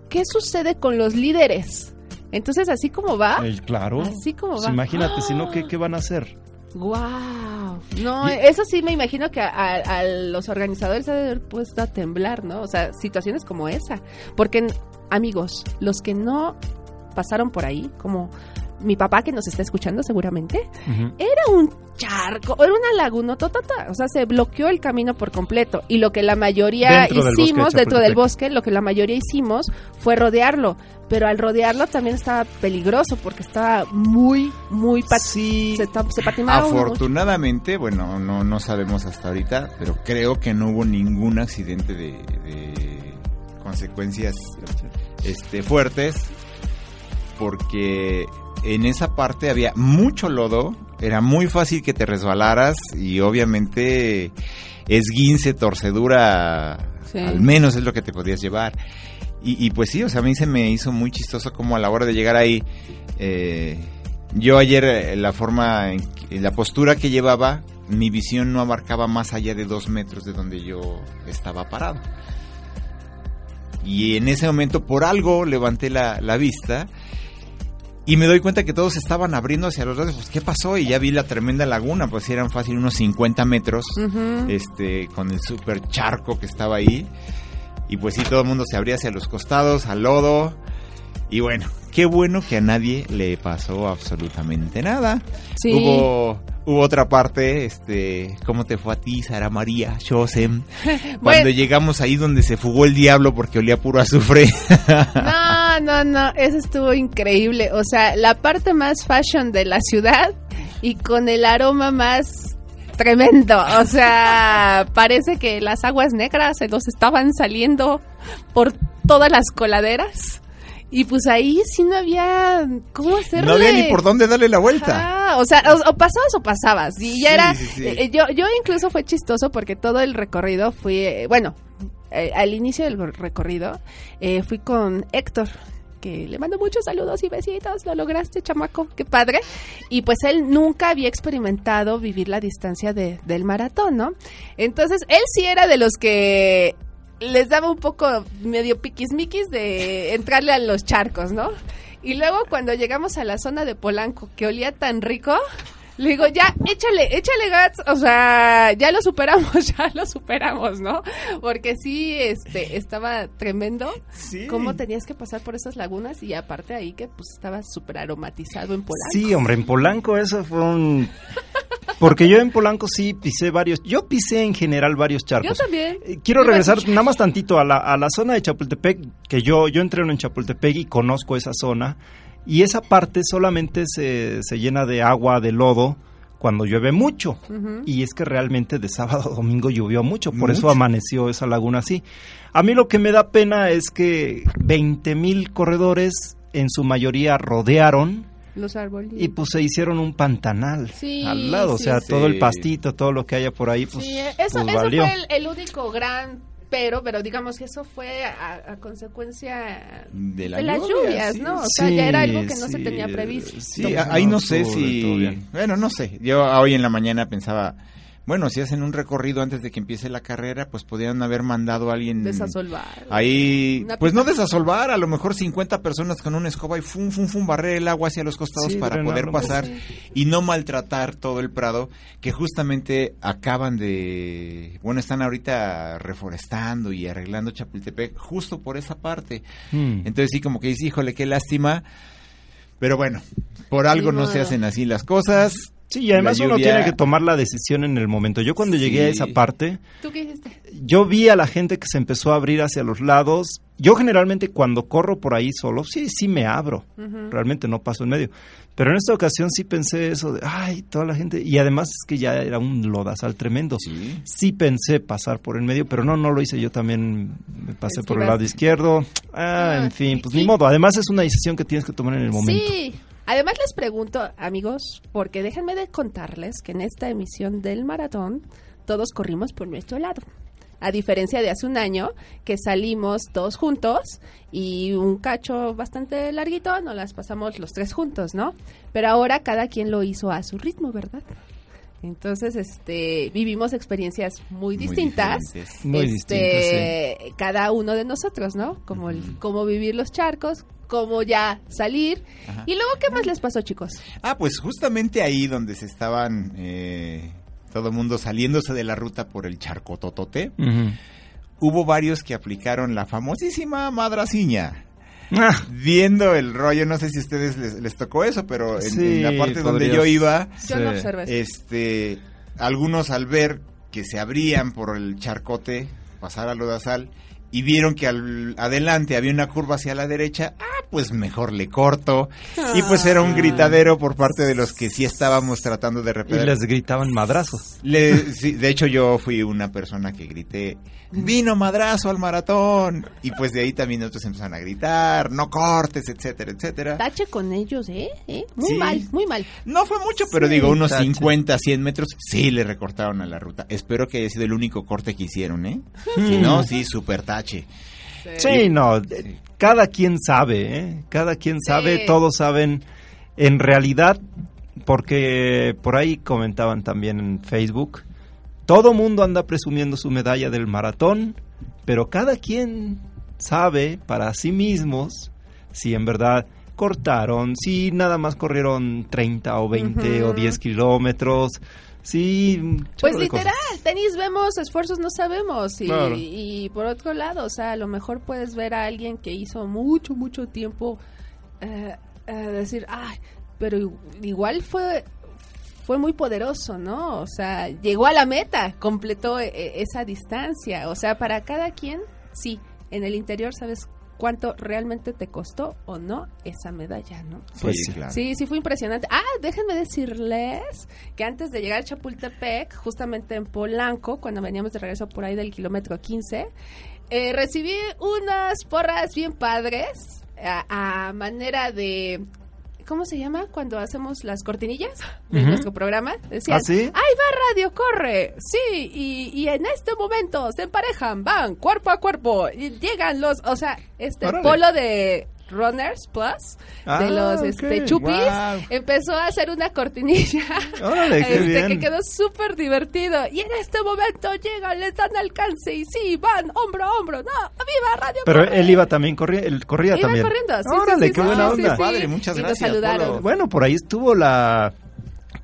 qué sucede con los líderes? Entonces, así como va, Eh, claro. así como va. imagínate, si no, ¿qué, ¿qué van a hacer? Wow. No, Y- eso sí me imagino que a, a- a los organizadores se ha de haber puesto a temblar, ¿no? O sea, situaciones como esa. Porque, amigos, los que no pasaron por ahí, como mi papá que nos está escuchando seguramente, era un charco, era una laguna totata, o sea, se bloqueó el camino por completo. Y lo que la mayoría Dentro del bosque de hicimos dentro del bosque, lo que la mayoría hicimos fue rodearlo, pero al rodearlo también estaba peligroso porque estaba muy muy pat- Sí, se, se patinaba. Afortunadamente, bueno, no, no sabemos hasta ahorita, pero creo que no hubo ningún accidente de, de consecuencias este, fuertes, porque en esa parte había mucho lodo, era muy fácil que te resbalaras y obviamente esguince, torcedura, Sí. al menos es lo que te podías llevar. Y, y pues sí, o sea, a mí se me hizo muy chistoso como a la hora de llegar ahí, eh, yo ayer eh, la forma, la postura que llevaba, mi visión no abarcaba más allá de dos metros de donde yo estaba parado. Y en ese momento, por algo, levanté la, la vista y me doy cuenta que todos estaban abriendo hacia los lados. Pues, ¿qué pasó? Y ya vi la tremenda laguna, pues eran fácil unos 50 metros, este, con el super charco que estaba ahí. Y pues sí, todo el mundo se abría hacia los costados, al lodo. Y bueno, qué bueno que a nadie le pasó absolutamente nada. Sí. Hubo, hubo otra parte, este, ¿cómo te fue a ti, Sara María, Josem? Cuando Bueno. llegamos ahí donde se fugó el diablo porque olía puro azufre. No, no, no, eso estuvo increíble. O sea, la parte más fashion de la ciudad y con el aroma más tremendo. O sea, parece que las aguas negras se nos estaban saliendo por todas las coladeras. Y pues ahí sí no había cómo hacerle. No había ni por dónde darle la vuelta. O sea, o, o pasabas o pasabas. Y ya Sí, era. sí, sí. eh, yo, yo incluso fue chistoso porque todo el recorrido fui. eh, bueno, eh, al inicio del recorrido eh, fui con Héctor. Que le mando muchos saludos y besitos, lo lograste, chamaco, qué padre. Y pues él nunca había experimentado vivir la distancia de, del maratón, ¿no? Entonces, él sí era de los que les daba un poco medio piquismiquis de entrarle a los charcos, ¿no? Y luego cuando llegamos a la zona de Polanco, que olía tan rico, le digo, ya, échale, échale gats, o sea, ya lo superamos, ya lo superamos, ¿no? Porque sí, este, estaba tremendo Sí. cómo tenías que pasar por esas lagunas y aparte ahí que pues estaba súper aromatizado en Polanco. Sí, hombre, en Polanco eso fue un... Porque yo en Polanco sí pisé varios... Yo pisé en general varios Yo charcos. también. Eh, Quiero regresar nada más tantito a la, a la zona de Chapultepec, que yo, yo entreno en Chapultepec y conozco esa zona. Y esa parte solamente se, se llena de agua, de lodo, cuando llueve mucho. Y es que realmente de sábado a domingo llovió mucho, por eso amaneció esa laguna así. A mí lo que me da pena es que 20 mil corredores en su mayoría rodearon Los árboles. y pues se hicieron un pantanal Sí, al lado, o sea, sí. todo el pastito, todo lo que haya por ahí, pues, Sí, eso, pues eso valió. fue el, el único gran pero, pero digamos que eso fue a, a consecuencia De la las lluvia, lluvias, sí. ¿no? O sea, ya era algo que no se tenía previsto. Sí, ahí no sé si... Bueno, no sé. Yo hoy en la mañana pensaba, bueno, si hacen un recorrido antes de que empiece la carrera, pues podrían haber mandado a alguien... Desasolvar. Ahí, Una pues no desasolvar, a lo mejor 50 personas con una escoba y fum, fum, fum, barrer el agua hacia los costados Sí, para poder pues, pasar sí. y no maltratar todo el prado que justamente acaban de, bueno, están ahorita reforestando y arreglando Chapultepec justo por esa parte. Mm. Entonces sí, como que dice, híjole, qué lástima. Pero bueno, por algo no se hacen así las cosas. Sí, y además uno tiene que tomar la decisión en el momento. Yo cuando llegué a esa parte, ¿Tú qué dijiste? yo vi a la gente que se empezó a abrir hacia los lados. Yo generalmente cuando corro por ahí solo, sí, sí me abro. Ujú. Realmente no paso en medio. Pero en esta ocasión sí pensé eso de, ay, toda la gente. Y además es que ya era un lodazal tremendo. Sí. Sí pensé pasar por el medio, pero no, no lo hice. Yo también me pasé por el lado izquierdo. Ah, Ah, en fin, pues y- ni modo. Además es una decisión que tienes que tomar en el momento. Sí. Además les pregunto, amigos, porque déjenme de contarles que en esta emisión del maratón todos corrimos por nuestro lado. A diferencia de hace un año que salimos todos juntos y un cacho bastante larguito, nos las pasamos los tres juntos, ¿no? Pero ahora cada quien lo hizo a su ritmo, ¿verdad? Entonces, este, vivimos experiencias muy Muy distintas. Muy este, cada uno de nosotros, ¿no? Como el, cómo vivir los charcos, cómo ya salir. Ajá. Y luego, ¿qué más les pasó, chicos? Ah, pues justamente ahí donde se estaban eh, todo el mundo saliéndose de la ruta por el charco totote, hubo varios que aplicaron la famosísima madraciña. Ah, Viendo el rollo, no sé si a ustedes les, les tocó eso, pero en, Sí, en la parte donde yo iba, Yo Sí. no observé eso. este, algunos al ver que se abrían por el charcote, pasar a Lodazal, y vieron que al adelante había una curva hacia la derecha, ah, pues mejor le corto. Y pues era un gritadero por parte de los que sí estábamos tratando de y repeler. les gritaban madrazos. Le- sí, de hecho, yo fui una persona que grité, vino madrazo al maratón. Y pues de ahí también otros empezaron a gritar, no cortes, etcétera, etcétera. Tache con ellos, ¿eh? ¿Eh? Muy Sí. mal, muy mal. No fue mucho, pero Sí, digo, unos tache. 50, 100 metros sí le recortaron a la ruta. Espero que haya sido el único corte que hicieron, ¿eh? Si no, sí, super tache. Sí, no, cada quien sabe, ¿eh? Cada quien sabe, Sí. todos saben en realidad, porque por ahí comentaban también en Facebook, todo mundo anda presumiendo su medalla del maratón, pero cada quien sabe para sí mismos si en verdad cortaron, si nada más corrieron 30 o 20 o Ujú. 10 kilómetros, un Pues literal, tenis vemos, esfuerzos no sabemos. Y, Claro. y por otro lado, o sea, a lo mejor puedes ver a alguien que hizo mucho, mucho tiempo eh, eh, decir, ay, pero igual fue fue muy poderoso, ¿no? O sea, llegó a la meta, completó eh, eh, esa distancia. O sea, para cada quien, sí, en el interior sabes cuánto realmente te costó o no esa medalla, ¿no? Pues sí, sí. claro. Sí, sí fue impresionante. Ah, déjenme decirles que antes de llegar a Chapultepec, justamente en Polanco, cuando veníamos de regreso por ahí del kilómetro 15, eh, recibí unas porras bien padres a, a manera de ¿Cómo se llama cuando hacemos las cortinillas de Ujú. nuestro programa? Decían, ¿Ah, sí? ¡Ahí va Radio Corre! Sí, y, y en este momento se emparejan, van cuerpo a cuerpo, y llegan los, o sea, este Órale. polo de Runners Plus, Ah, de los ok. este, chupis, empezó a hacer una cortinilla Órale, qué este, bien. que quedó súper divertido. Y en este momento llegan, les dan alcance y sí, van hombro a hombro. ¡No! ¡Viva Radio Pero Corre! él iba también, corría, él corría Iba también. corriendo, sí, sí, Órale, sí, qué sí, buena sí, onda. sí. Padre, muchas Y nos gracias, saludaron. Bueno, por ahí estuvo la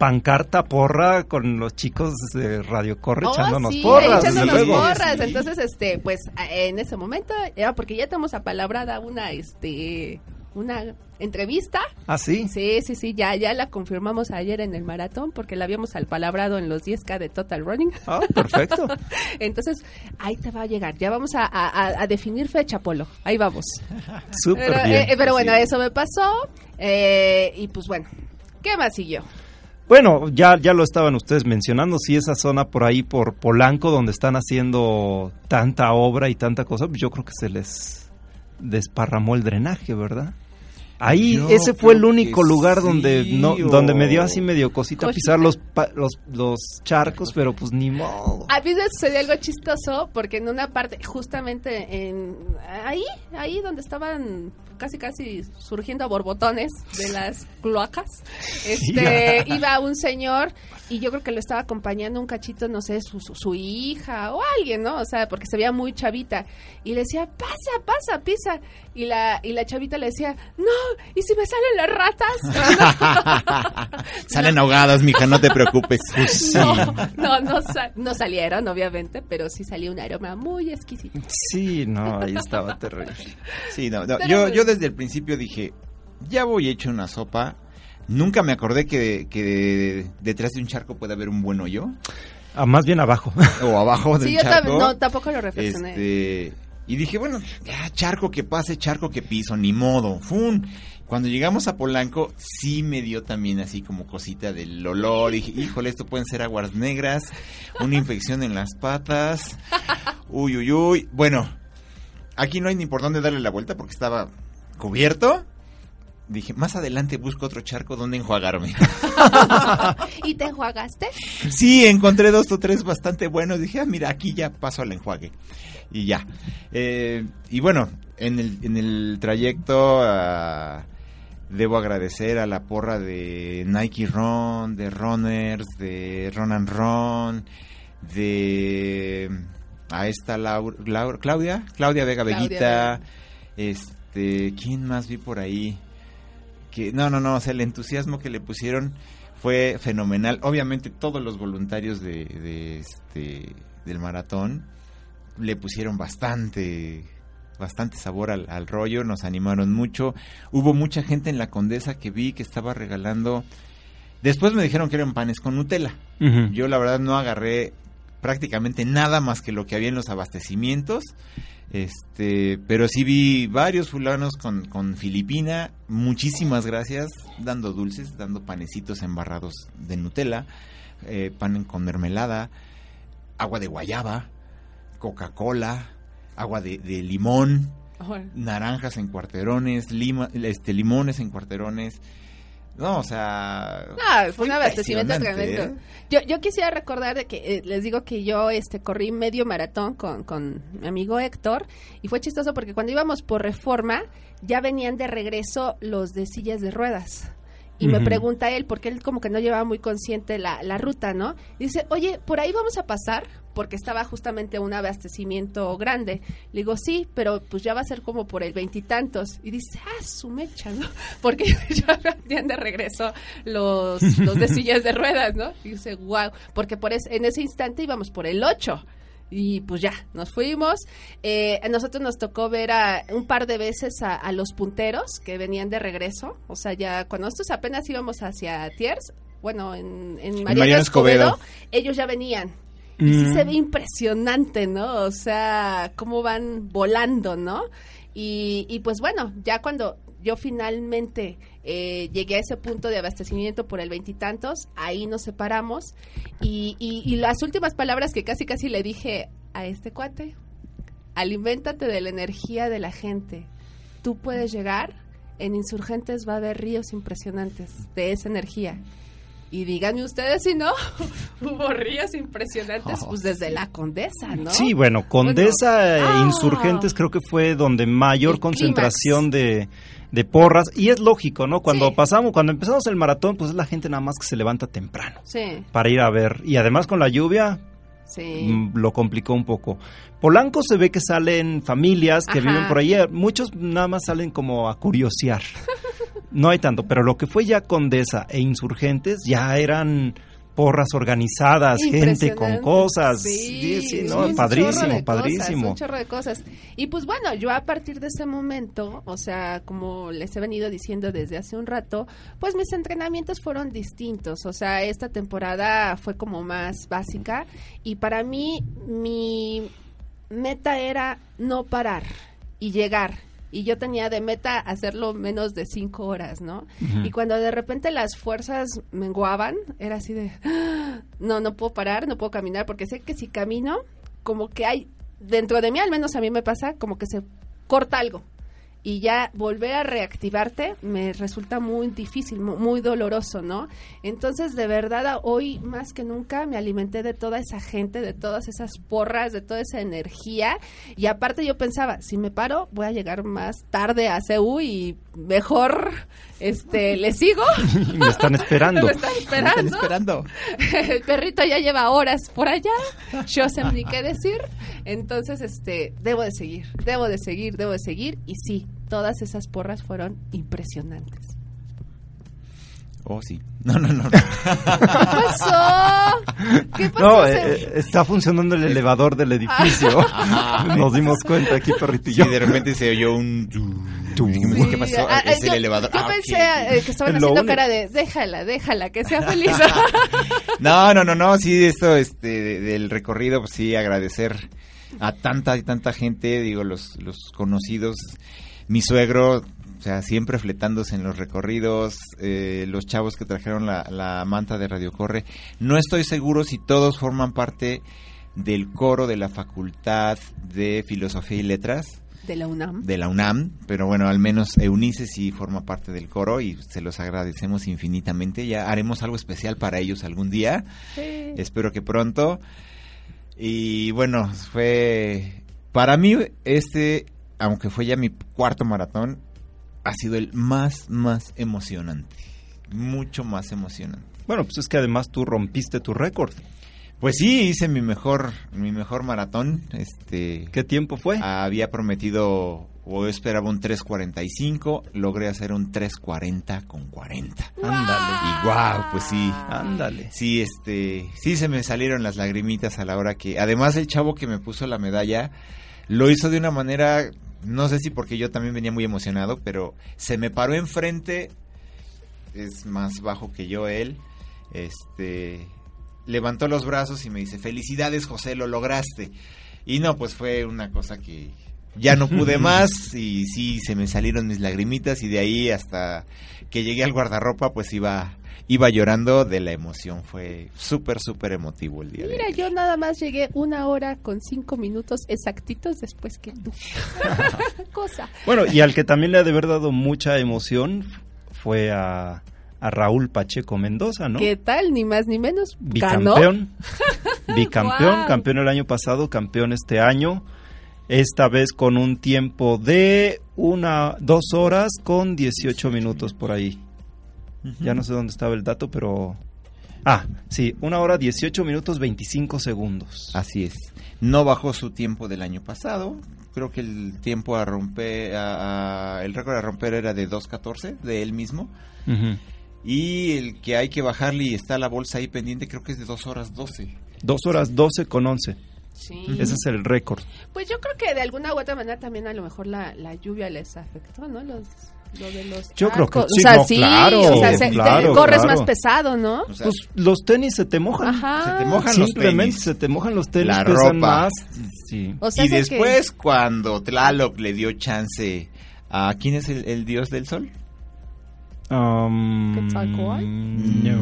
pancarta porra con los chicos de Radio Corre Oh, echándonos sí, porras, echándonos luego. porras. Sí. Entonces, este, pues, a- en ese momento, era porque ya tenemos apalabrada una, este, una entrevista. Ah, sí. Sí, sí, sí, ya, ya la confirmamos ayer en el maratón porque la habíamos apalabrado en los 10K de Total Running. Ah, perfecto. Entonces, ahí te va a llegar. Ya vamos a, a- a- a definir fecha, Polo. Ahí vamos. Súper Pero, bien. eh, pero bueno, Sí. eso me pasó. eh, y pues bueno, ¿qué más siguió? Bueno, ya, ya lo estaban ustedes mencionando, sí, esa zona por ahí, por Polanco, donde están haciendo tanta obra y tanta cosa, pues yo creo que se les desparramó el drenaje, ¿verdad? Ahí, Yo ese fue el único lugar sí, donde no, o- donde me dio así medio cosita Cosita. pisar los, pa- los, los charcos, pero pues ni modo. A mí me sucedió algo chistoso porque en una parte, justamente en ahí, ahí donde estaban casi casi surgiendo borbotones de las cloacas, este iba un señor y yo creo que lo estaba acompañando un cachito, no sé, su, su, su hija o alguien, ¿no? O sea, porque se veía muy chavita y le decía, pasa, pasa, pisa. Y la, y la chavita le decía, no, ¿y si me salen las ratas? Salen ahogadas, mija, no te preocupes. Pues sí. No, no, no, sa- no salieron, obviamente, pero sí salió un aroma muy exquisito. Sí, no, ahí estaba terrible. Sí, no, Yo, yo desde el principio dije, ya voy hecho una sopa. Nunca me acordé que, que detrás de un charco puede haber un buen hoyo. Ah, más bien abajo. O abajo del Sí, yo tam- charco. no, tampoco lo reflexioné. Este, y dije, bueno, ya, charco que pase, charco que piso, ni modo. ¡Fum! Cuando llegamos a Polanco, sí me dio también así como cosita del olor. Y dije, híjole, esto pueden ser aguas negras, una infección en las patas. Uy, uy, uy. Bueno, aquí no hay ni por dónde darle la vuelta porque estaba cubierto. Dije, más adelante busco otro charco donde enjuagarme. ¿Y te enjuagaste? Sí, encontré dos o tres bastante buenos. Dije, ah, mira, aquí ya paso al enjuague. Y ya. Eh, y bueno, en el, en el trayecto ah, debo agradecer a la porra de Nike Run, de Runners, de Run and Run, de... A esta Lau- Lau- Claudia, Claudia Vega Claudia Veguita, Vega. este, ¿quién más vi por ahí? Que, no, no, no, o sea, el entusiasmo que le pusieron fue fenomenal. Obviamente todos los voluntarios de, de este del maratón le pusieron bastante bastante sabor al, al rollo, nos animaron mucho. Hubo mucha gente en la Condesa que vi que estaba regalando. Después me dijeron que eran panes con Nutella. Yo la verdad no agarré prácticamente nada más que lo que había en los abastecimientos. Este, pero sí vi varios fulanos con, con Filipina. Muchísimas gracias, dando dulces, dando panecitos embarrados de Nutella, eh, pan con mermelada, agua de guayaba, Coca-Cola, agua de, de limón, naranjas en cuarterones, lima, este, limones en cuarterones. No, o sea. Ah, fue un abastecimiento tremendo. ¿eh? Yo, yo quisiera recordar de que eh, les digo que yo este corrí medio maratón con, con mi amigo Héctor y fue chistoso porque cuando íbamos por reforma ya venían de regreso los de sillas de ruedas. Y me pregunta él, porque él como que no llevaba muy consciente la, la ruta, ¿no? Y dice, oye, ¿por ahí vamos a pasar? Porque estaba justamente un abastecimiento grande. Le digo, sí, pero pues ya va a ser como por el veintitantos. Y, dice, ah, su mecha, ¿no? Porque ya venían de regreso los, los de sillas de ruedas, ¿no? Y dice, wow, porque por es- en ese instante íbamos por el 8. Y pues ya, nos fuimos. Eh, a nosotros nos tocó ver a, un par de veces a, a los punteros que venían de regreso. O sea, ya cuando nosotros apenas íbamos hacia Tiers, bueno, en, en Mariano, Mariano Escobedo, Escobedo. ellos ya venían. Y sí Mm. se ve impresionante, ¿no? O sea, cómo van volando, ¿no? Y, y pues bueno, ya cuando yo finalmente eh, llegué a ese punto de abastecimiento por el veintitantos, ahí nos separamos. Y, y, y las últimas palabras que casi casi le dije a este cuate, aliméntate de la energía de la gente. tú puedes llegar, en Insurgentes va a haber ríos impresionantes de esa energía. Y díganme ustedes si no, hubo ríos impresionantes, pues desde la Condesa, ¿no? Sí, bueno, Condesa e ah. Insurgentes creo que fue donde mayor El concentración de, de porras. Y es lógico, ¿no? Cuando Sí. pasamos, cuando empezamos el maratón, pues es la gente nada más que se levanta temprano Sí, para ir a ver. Y además con la lluvia, sí. mm, lo complicó un poco. Polanco se ve que salen familias que Ajá. viven por ahí, muchos nada más salen como a curiosear. No hay tanto, pero lo que fue ya Condesa e Insurgentes ya eran porras organizadas, gente con cosas. Sí, Sí, sí, no, padrísimo, padrísimo. Cosas, un chorro de cosas. Y pues bueno, yo a partir de ese momento, o sea, como les he venido diciendo desde hace un rato, pues mis entrenamientos fueron distintos. O sea, esta temporada fue como más básica y para mí mi meta era no parar y llegar. Y yo tenía de meta hacerlo menos de cinco horas, ¿no? Y cuando de repente las fuerzas menguaban, era así de, "Ah, no, no puedo parar, no puedo caminar, porque sé que si camino, como que hay, dentro de mí al menos a mí me pasa, como que se corta algo. Y ya volver a reactivarte me resulta muy difícil, mu- muy doloroso, ¿no? Entonces, de verdad, hoy más que nunca me alimenté de toda esa gente, de todas esas porras, de toda esa energía. Y aparte yo pensaba, si me paro, voy a llegar más tarde a CEU y mejor este le sigo. Me están esperando. Me están Me están esperando. esperando. El perrito ya lleva horas por allá. Yo sé ni qué decir. Entonces, este, debo de seguir, debo de seguir, debo de seguir. Y sí, todas esas porras fueron impresionantes. Oh, sí. No, no, no. no. ¿Qué pasó? ¿Qué pasó? No, Se- eh, está funcionando el elevador del edificio. Nos dimos cuenta aquí, perrito y Sí, de repente se oyó un... Sí, ¿Qué pasó? ah, es yo- el elevador. Yo Ah, pensé eh, que estaban Es lo haciendo único. cara de déjala, déjala, que sea feliz. No, no, no, no, sí, esto, este, de- del recorrido, pues sí, agradecer a tanta y tanta gente, digo, los, los conocidos, mi suegro, o sea, siempre fletándose en los recorridos, eh, los chavos que trajeron la, la manta de Radio Corre, no estoy seguro si todos forman parte del coro de la Facultad de Filosofía y Letras, De la UNAM. de la UNAM, pero bueno, al menos Eunice sí forma parte del coro y se los agradecemos infinitamente. Ya haremos algo especial para ellos algún día. Sí. Espero que pronto. Y bueno, fue para mí este, aunque fue ya mi cuarto maratón, ha sido el más más emocionante, mucho más emocionante. Bueno, pues es que además tú rompiste tu récord. Pues sí, hice mi mejor mi mejor maratón, este ¿Qué tiempo fue? había prometido o esperaba un 3.45, logré hacer un 3.40 con 40. Ándale. Y guau, pues sí. Ándale. Sí, este, sí se me salieron las lagrimitas a la hora que, además el chavo que me puso la medalla, lo hizo de una manera, no sé si porque yo también venía muy emocionado, pero se me paró enfrente, es más bajo que yo él, este, levantó los brazos y me dice, felicidades José, lo lograste. Y no, pues fue una cosa que ya no pude más y sí, se me salieron mis lagrimitas y de ahí hasta que llegué al guardarropa, pues iba iba llorando de la emoción. Fue súper, súper emotivo el día Mira, yo nada más llegué una hora con cinco minutos exactitos después que tú. Cosa. Bueno, y al que también le ha de haber dado mucha emoción fue a, a Raúl Pacheco Mendoza, ¿no? ¿Qué tal? Ni más ni menos. Ganó. Bicampeón. Bicampeón, campeón el año pasado, campeón este año. Esta vez con un tiempo de una, dos horas con 18 minutos por ahí. Ya no sé dónde estaba el dato, pero... Ah, sí, una hora 18 minutos 25 segundos. Así es. No bajó su tiempo del año pasado. Creo que el tiempo a romper, a- a- el récord a romper era de 2.14 de él mismo. Y el que hay que bajarle y está la bolsa ahí pendiente, creo que es de 2 horas 12. Dos horas 12 con 11. Sí. Ese es el récord. Pues yo creo que de alguna u otra manera también a lo mejor la, la lluvia les afectó, ¿no? Los, lo de los Yo creo que sí, O sea, no, sí, claro, o sea, se- te claro, corres claro. más pesado, ¿no? O sea, Pues los tenis se te mojan. Ajá. se te mojan los Simplemente tenis. se te mojan los tenis, La pesan ropa. más. Sí. O sea, y que- después, cuando Tlaloc le dio chance a... ¿Quién es el, el dios del sol? Um,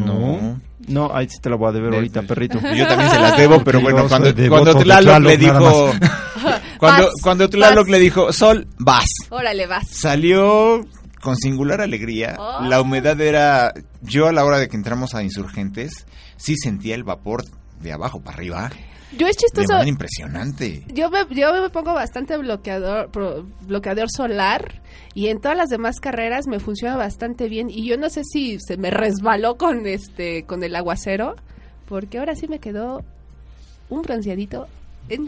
no. No, ahí sí te la voy a deber De- ahorita, de- perrito. Yo también se las debo, pero bueno, cuando, cuando Tlaloc Tlaloc, le dijo... Cuando, Vas, cuando Tlaloc vas. le dijo, Sol, vas. Órale, vas. Salió con singular alegría. Oh. La humedad era. Yo a la hora de que entramos a Insurgentes, sí sentía el vapor de abajo para arriba. Yo es De chistoso. manera impresionante. Yo me, yo me pongo bastante bloqueador, pro- bloqueador solar y en todas las demás carreras me funciona bastante bien y yo no sé si se me resbaló con este con el aguacero porque ahora sí me quedó un bronceadito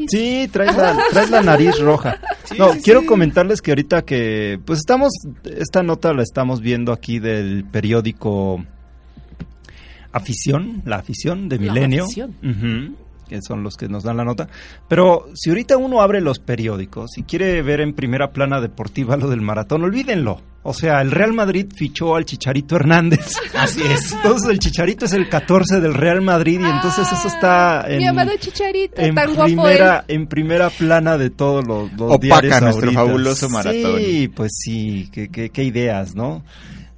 Sí, traes la, traes la nariz roja. no, quiero comentarles que ahorita que, pues estamos, esta nota la estamos viendo aquí del periódico Afición, la afición de La Milenio, Afición. Ujú, que son los que nos dan la nota. Pero si ahorita uno abre los periódicos y quiere ver en primera plana deportiva lo del maratón, olvídenlo. O sea, el Real Madrid fichó al Chicharito Hernández. Así es. Entonces el Chicharito es el 14 del Real Madrid y entonces eso está en mi amado chicharito en tan guapo primera, en primera plana de todos los, los Opaca diarios nuestro ahorita. fabuloso maratón. Sí, pues sí, qué, qué, qué ideas, ¿no?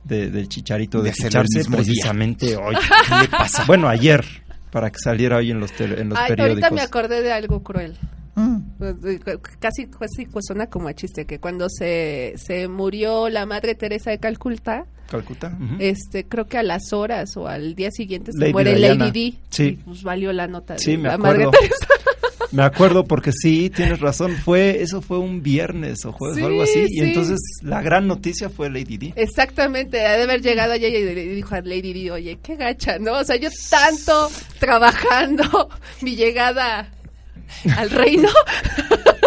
De, del chicharito de, De ficharse mismo día. precisamente hoy. ¿Qué le pasa? Bueno, ayer, para que saliera hoy en los, tele- en los Ay, periódicos. ahorita me acordé de algo cruel. Mm. Pues, Casi, casi pues, suena como a chiste que cuando se, se murió la madre Teresa de Calcuta, Calcuta. ujú. este creo que a las horas o al día siguiente se Lady muere Diana. Lady Di. Sí. Y, pues valió la nota de Sí, me la madre acuerdo. Teresa. Me acuerdo porque sí, tienes razón, fue eso fue un viernes o jueves Sí, o algo así sí. y entonces la gran noticia fue Lady Di. Exactamente, ha de haber llegado allá y le dijo a Lady Di, oye, qué gacha, ¿no? O sea, yo tanto trabajando mi llegada al reino.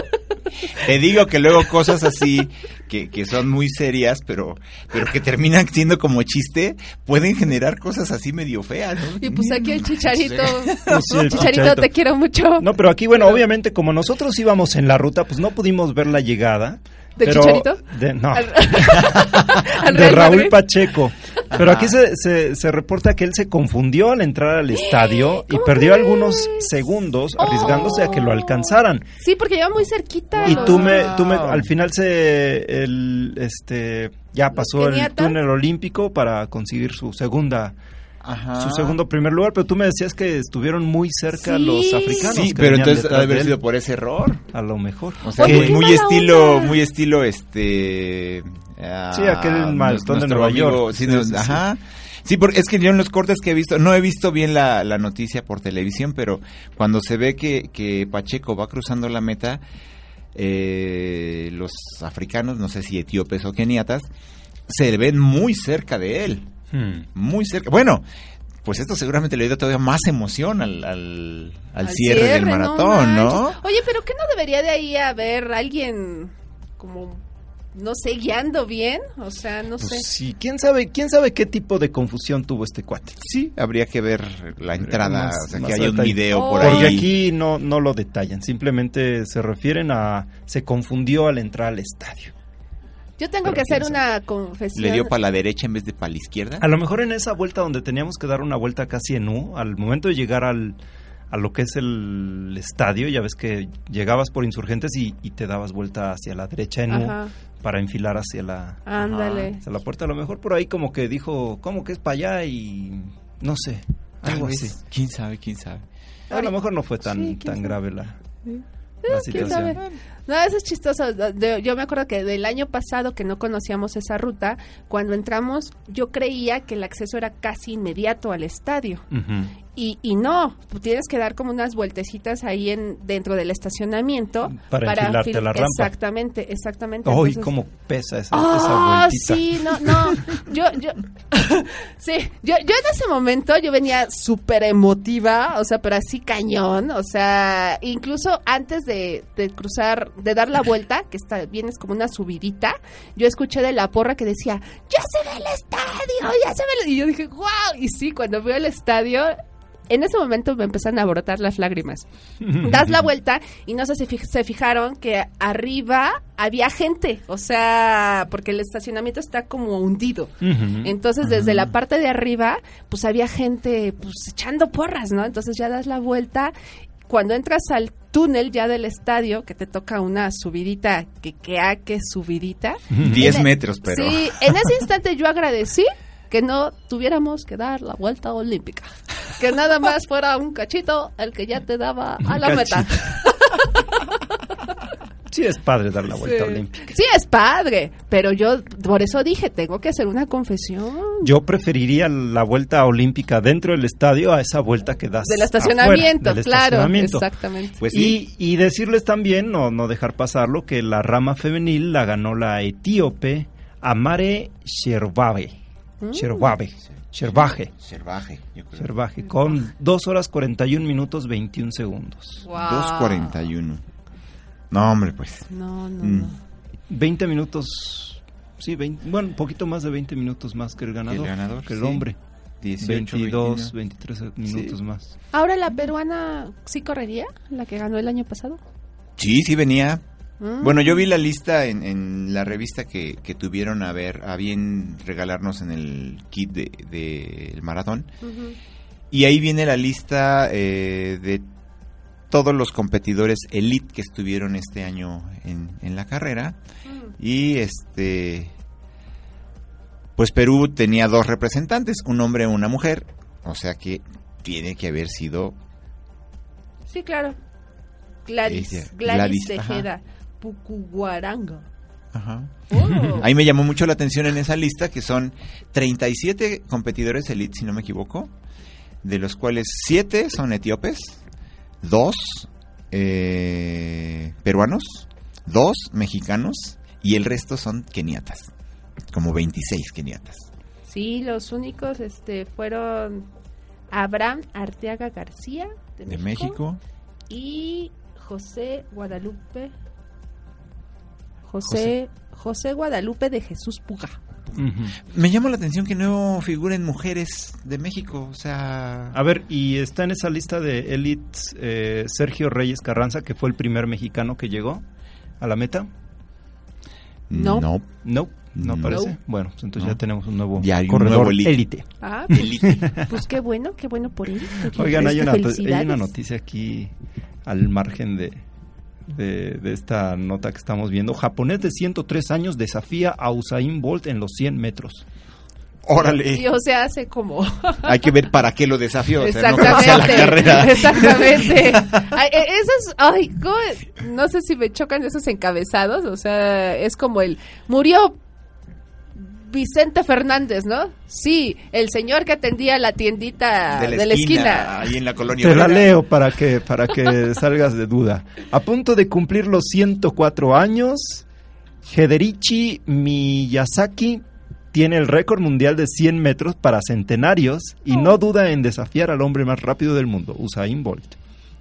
Te digo que luego cosas así que, que son muy serias, pero, pero que terminan siendo como chiste, pueden generar cosas así medio feas, ¿no? Y pues aquí el chicharito. Pues sí, el chicharito, Chicharito. te quiero mucho. No, pero aquí, bueno, obviamente, como nosotros íbamos en la ruta, pues no pudimos ver la llegada. ¿Del pero- Chicharito? de- no, de Raúl. Pacheco. Pero aquí se, se, se reporta que él se confundió al entrar al estadio y ¿Cómo perdió crees? algunos segundos arriesgándose a que lo alcanzaran. Sí, porque iba muy cerquita. Y los- tú me, tú me, al final se, el, este, ya pasó el túnel olímpico para conseguir su segunda, Ajá. su segundo primer lugar, pero tú me decías que estuvieron muy cerca Sí. los africanos. Sí, que pero entonces ha de haber sido por ese error. A lo mejor. O sea, Oye, muy, estilo, onda. muy estilo, este... ah, Sí, aquel maratón de Nueva York. sí, ajá. Sí, porque es que yo en los cortes que he visto, no he visto bien la, la noticia por televisión, pero cuando se ve que, que Pacheco va cruzando la meta, eh, los africanos, no sé si etíopes o keniatas, se ven muy cerca de él, Hmm. muy cerca. Bueno, pues esto seguramente le dio todavía más emoción al, al, al cierre, del maratón, ¿no? Oye, pero ¿qué no debería de ahí haber alguien como, no sé, guiando bien? O sea, no Pues sé. sí, quién sabe, quién sabe qué tipo de confusión tuvo este cuate. Sí, habría que ver la entrada, Más- o sea, que haya un video Oh. por Porque ahí. aquí no, no lo detallan, simplemente se refieren a se confundió al entrar al estadio. Yo tengo pero que hacer una confesión. ¿Le dio para la derecha en vez de para la izquierda? A lo mejor en esa vuelta donde teníamos que dar una vuelta casi en U, al momento de llegar al, a lo que es el estadio, ya ves que llegabas por insurgentes y, y te dabas vuelta hacia la derecha en U para enfilar hacia la, Ándale. hacia la puerta. A lo mejor por ahí como que dijo, ¿cómo que es para allá? Y no sé, algo así. ¿Quién sabe? ¿Quién sabe? A lo mejor no fue tan, Sí, tan grave la, la ¿Quién situación. sabe? No, eso es chistoso. Yo me acuerdo que del año pasado que no conocíamos esa ruta, cuando entramos yo creía que el acceso era casi inmediato al estadio. Y, y no, tienes que dar como unas vueltecitas ahí en dentro del estacionamiento. Para enfilarte fil- a la rampa. Exactamente, exactamente. Ay, Entonces- cómo pesa esa, esa Ah, vueltita. sí, no, no. Yo, yo, sí, yo, yo en ese momento yo venía súper emotiva, o sea, pero así cañón, o sea, incluso antes de, de cruzar, de dar la vuelta, que está, vienes como una subidita, yo escuché de la porra que decía, ya se ve el estadio, ya se ve el... Y yo dije, wow, y sí, cuando veo el estadio... En ese momento me empezaron a brotar las lágrimas das la vuelta y no sé si fij- se fijaron que arriba había gente, o sea, porque el estacionamiento está como hundido. Entonces, desde la parte de arriba, pues había gente pues echando porras, ¿no? Entonces ya das la vuelta. Cuando entras al túnel ya del estadio, que te toca una subidita, que que a que subidita. 10 En e- metros, pero... Sí, en ese instante yo agradecí que no tuviéramos que dar la vuelta olímpica. Que nada más fuera un cachito el que ya te daba a la meta. Sí es padre dar la vuelta Sí. olímpica. Sí, es padre, pero yo por eso dije, tengo que hacer una confesión. Yo preferiría la vuelta olímpica dentro del estadio a esa vuelta que das Del estacionamiento, afuera, del claro, estacionamiento. exactamente. Pues sí. Y, decirles también, no, no dejar pasarlo, que la rama femenil la ganó la etíope Amare Sherbabe. Mm. Sherbabe. Sherbaje. Cervaje, yo creo. Sherbaje. Con 2 horas 41 minutos 21 segundos. Wow. 2.41. No, hombre, pues. No, no, Mm. no. 20 minutos. Sí, 20, bueno, un poquito más de 20 minutos más que el ganador. ganador, que el sí. hombre. 18, 22, 21. 23 minutos más. Ahora la peruana sí correría, la que ganó el año pasado. Sí, sí venía. Mm. Bueno, yo vi la lista en, en la revista que, que tuvieron a ver, a bien regalarnos en el kit del de, del maratón. Y ahí viene la lista eh, de todos los competidores elite que estuvieron este año en, en la carrera. Y este. Pues Perú tenía dos representantes, un hombre y una mujer. O sea que tiene que haber sido. Sí, claro. Gladys, Gladys, Gladys, ajá. Pucuguaranga. Ajá. Oh. Ahí me llamó mucho la atención en esa lista que son 37 competidores elite, si no me equivoco, de los cuales 7 son etíopes, 2 eh, peruanos, 2 mexicanos y el resto son keniatas, como 26 keniatas. Sí, los únicos este, fueron Abraham Arteaga García de, De México, México, y José Guadalupe. José, José Guadalupe de Jesús Puga. Me llama la atención que no figuren mujeres de México, o sea... A ver, y está en esa lista de elite eh, Sergio Reyes Carranza, que fue el primer mexicano que llegó a la meta. No. no. No, no No. aparece. Bueno, pues entonces No. ya tenemos un nuevo Ya hay corredor élite. Ah, pues, pues qué bueno, qué bueno por él. Oigan, hay una, hay una noticia aquí al margen de, de, de esta nota que estamos viendo. Japonés de 103 años desafía a Usain Bolt en los 100 metros. Órale. Sí, o sea, hace como... Hay que ver para qué lo desafió, o sea, no creo que sea la Exactamente, carrera. exactamente. Ay, e- esos, ay, no sé si me chocan esos encabezados, o sea, es como el murió Vicente Fernández, ¿no? Sí, el señor que atendía la tiendita de la, esquina. ahí en la colonia. Te la leo para que, para que salgas de duda. A punto de cumplir los 104 años, Hederichi Miyazaki tiene el récord mundial de 100 metros para centenarios y no duda en desafiar al hombre más rápido del mundo, Usain Bolt,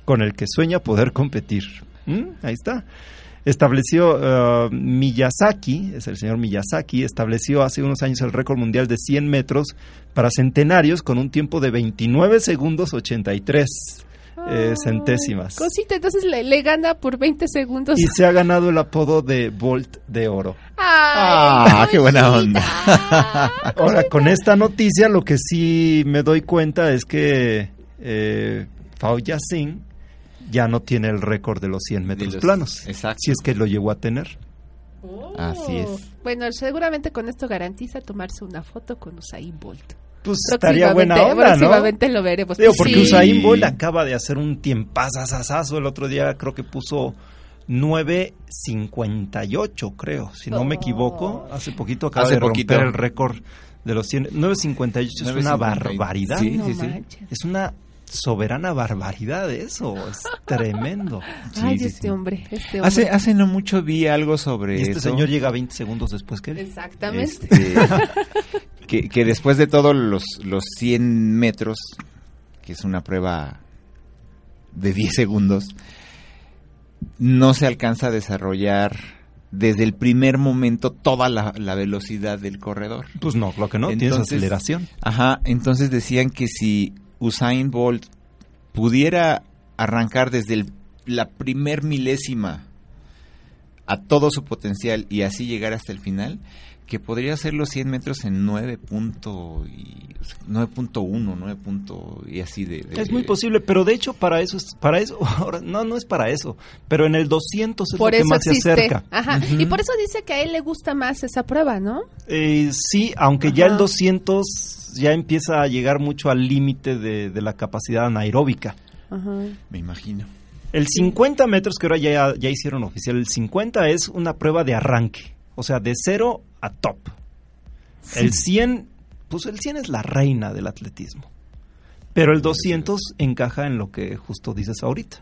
con el que sueña poder competir. ¿Mm? Ahí está. Estableció eh, Miyazaki, es el señor Miyazaki, estableció hace unos años el récord mundial de 100 metros para centenarios con un tiempo de 29 segundos 83 eh, Ay, centésimas. Cosita, entonces le, le gana por 20 segundos. Y se ha ganado el apodo de Bolt de Oro. Ay, Ah, qué buena onda. Ahora, con esta noticia lo que sí me doy cuenta es que eh, Fao Yassin ya no tiene el récord de los 100 metros los- planos. exacto. Si es que lo llegó a tener. Oh. Así es. Bueno, seguramente con esto garantiza tomarse una foto con Usain Bolt. Pues estaría buena Próximamente- onda, ¿no? Próximamente lo veremos. Digo, porque sí. Usain Bolt acaba de hacer un tiempazazazazo el otro día, creo que puso 9.58, creo, si no me Oh. equivoco. Hace poquito acaba Hace de poquito. romper el récord de los 100. 9.58 es una 9.58. barbaridad. Sí, No sí, sí. Es una soberana barbaridad eso, es tremendo. Ay, Sí, este sí. hombre, este hombre. Hace, hace no mucho vi algo sobre Y este eso. señor llega 20 segundos después que él. Exactamente. Este, que, que después de todos los, los 100 metros, que es una prueba de 10 segundos, no se alcanza a desarrollar desde el primer momento toda la, la velocidad del corredor. Pues no, lo que no, tienes Entonces- aceleración. Ajá, entonces decían que si Usain Bolt pudiera arrancar desde el- la primer milésima a todo su potencial y así llegar hasta el final, que podría hacer los 100 metros en 9 punto y- 9.1, 9 punto y así de, de- Es muy posible, pero de hecho para eso es para eso ahora no no es para eso, pero en el 200 es por lo que eso más se acerca. Ajá. Y por eso dice que a él le gusta más esa prueba, ¿no? Eh, sí, aunque ya el Ajá. 200 ya empieza a llegar mucho al límite de, de la capacidad anaeróbica. Ajá. Me imagino. El 50 metros que ahora ya, ya hicieron oficial, el 50 es una prueba de arranque, o sea, de cero a top. El 100, pues el 100 es la reina del atletismo. Pero el 200 encaja en lo que justo dices ahorita.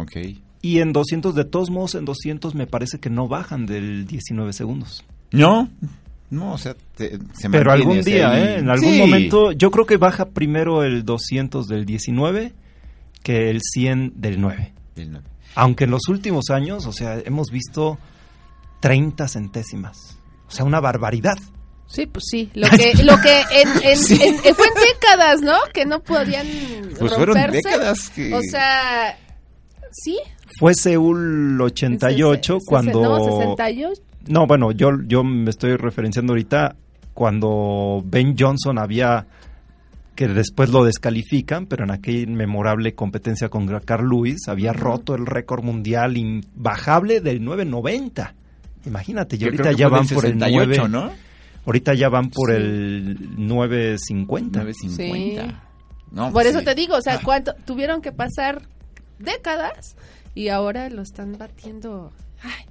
Ok. Y en 200, de todos modos, en 200 me parece que no bajan del 19 segundos. No, no, o sea, te- se Pero algún día, ¿eh? En algún Sí. momento, yo creo que baja primero el 200 del 19 que el 100 del 9. El nueve. Aunque en los últimos años, o sea, hemos visto 30 centésimas. O sea, una barbaridad. Sí, pues sí. Lo que, lo que en, en- en- en- fue en décadas, ¿no? Que no podían Pues fueron romperse. décadas que- O sea, sí. Fue Seúl 88 Sese- cuando... No, 68. No, bueno, yo, yo me estoy referenciando ahorita cuando Ben Johnson había que después lo descalifican, pero en aquella memorable competencia con Carl Lewis había roto el récord mundial imbajable del 990. Imagínate, y ahorita ya van por el 68, 9, ¿no? ahorita ya van por Sí. el 950. 950. No, Por pues eso sí. te digo, o sea, Ah. cuánto tuvieron que pasar décadas y ahora lo están batiendo. Ay.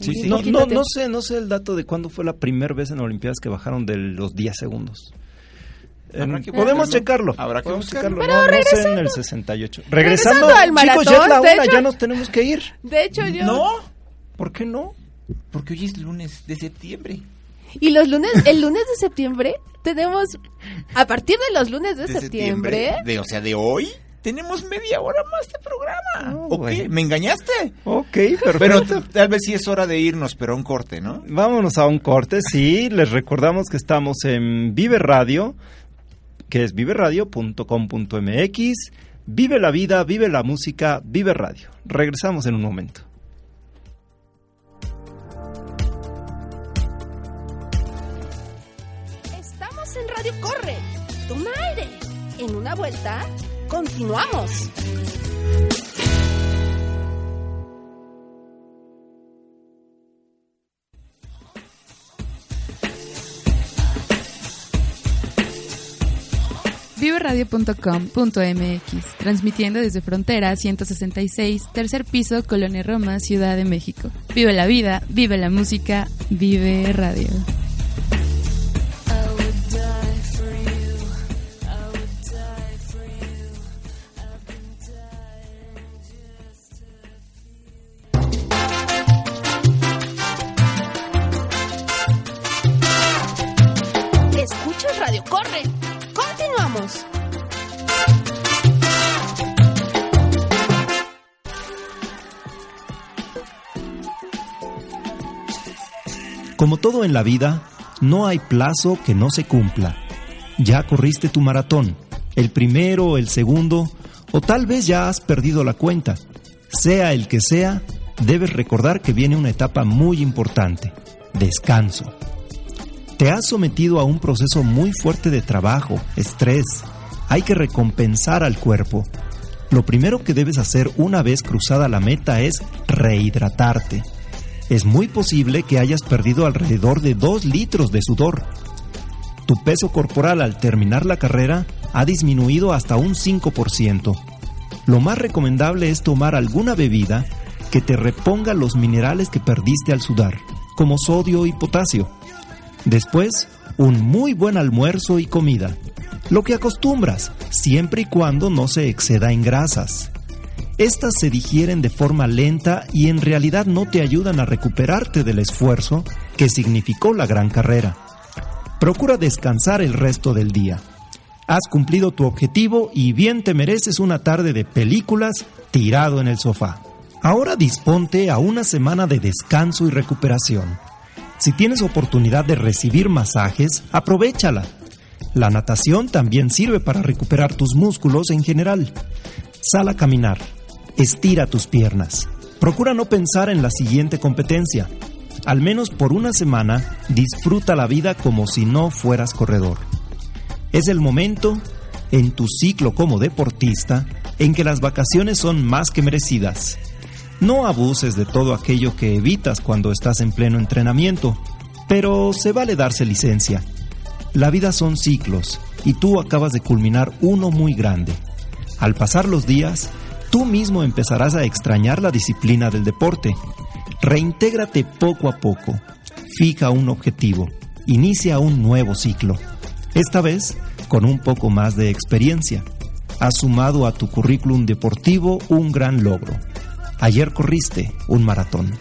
Sí, sí. No, no, no sé, no sé el dato de cuándo fue la primera vez en Olimpiadas que bajaron de los 10 segundos. Eh, que podemos checarlo. Habrá que podemos buscarlo. checarlo. Pero no, no sé en el 68. Regresando, regresando al chicos, ya es maratón, la una, hecho- ya nos tenemos que ir. De hecho, yo. No, ¿Por qué no? porque hoy es lunes de septiembre. Y los lunes, el lunes de septiembre, tenemos. A partir de los lunes de, septiembre. De, o sea, de hoy, tenemos media hora más de programa. Oh, ¿O qué? bueno. ¿Me engañaste? Ok, Pero perfecto. t- tal vez sí es hora de irnos, pero a un corte, ¿no? Vámonos a un corte, sí. Les recordamos que estamos en Vive Radio, que es viveradio.com.mx. Vive la vida, vive la música, vive radio. Regresamos en un momento. Radio Corre. Toma aire. En una vuelta, continuamos. Viveradio.com.mx, transmitiendo desde Frontera 166, tercer piso, Colonia Roma, Ciudad de México. Vive la vida, vive la música, vive radio. Corre. Continuamos. Como todo en la vida, no hay plazo que no se cumpla. Ya corriste tu maratón, el primero, el segundo, o tal vez ya has perdido la cuenta. Sea el que sea, debes recordar que viene una etapa muy importante, descanso. Te has sometido a un proceso muy fuerte de trabajo, estrés. Hay que recompensar al cuerpo. Lo primero que debes hacer una vez cruzada la meta es rehidratarte. Es muy posible que hayas perdido alrededor de 2 litros de sudor. Tu peso corporal al terminar la carrera ha disminuido hasta un 5%. Lo más recomendable es tomar alguna bebida que te reponga los minerales que perdiste al sudar, como sodio y potasio. Después, un muy buen almuerzo y comida. Lo que acostumbras, siempre y cuando no se exceda en grasas. Estas se digieren de forma lenta y en realidad no te ayudan a recuperarte del esfuerzo que significó la gran carrera. Procura descansar el resto del día. Has cumplido tu objetivo y bien te mereces una tarde de películas tirado en el sofá. Ahora disponte a una semana de descanso y recuperación. Si tienes oportunidad de recibir masajes, aprovechala. La natación también sirve para recuperar tus músculos en general. Sal a caminar. Estira tus piernas. Procura no pensar en la siguiente competencia. Al menos por una semana, disfruta la vida como si no fueras corredor. Es el momento, en tu ciclo como deportista, en que las vacaciones son más que merecidas. No abuses de todo aquello que evitas cuando estás en pleno entrenamiento, pero se vale darse licencia. La vida son ciclos y tú acabas de culminar uno muy grande. Al pasar los días, tú mismo empezarás a extrañar la disciplina del deporte. Reintégrate poco a poco. Fija un objetivo. Inicia un nuevo ciclo. Esta vez con un poco más de experiencia. Has sumado a tu currículum deportivo un gran logro. Ayer corriste un maratón.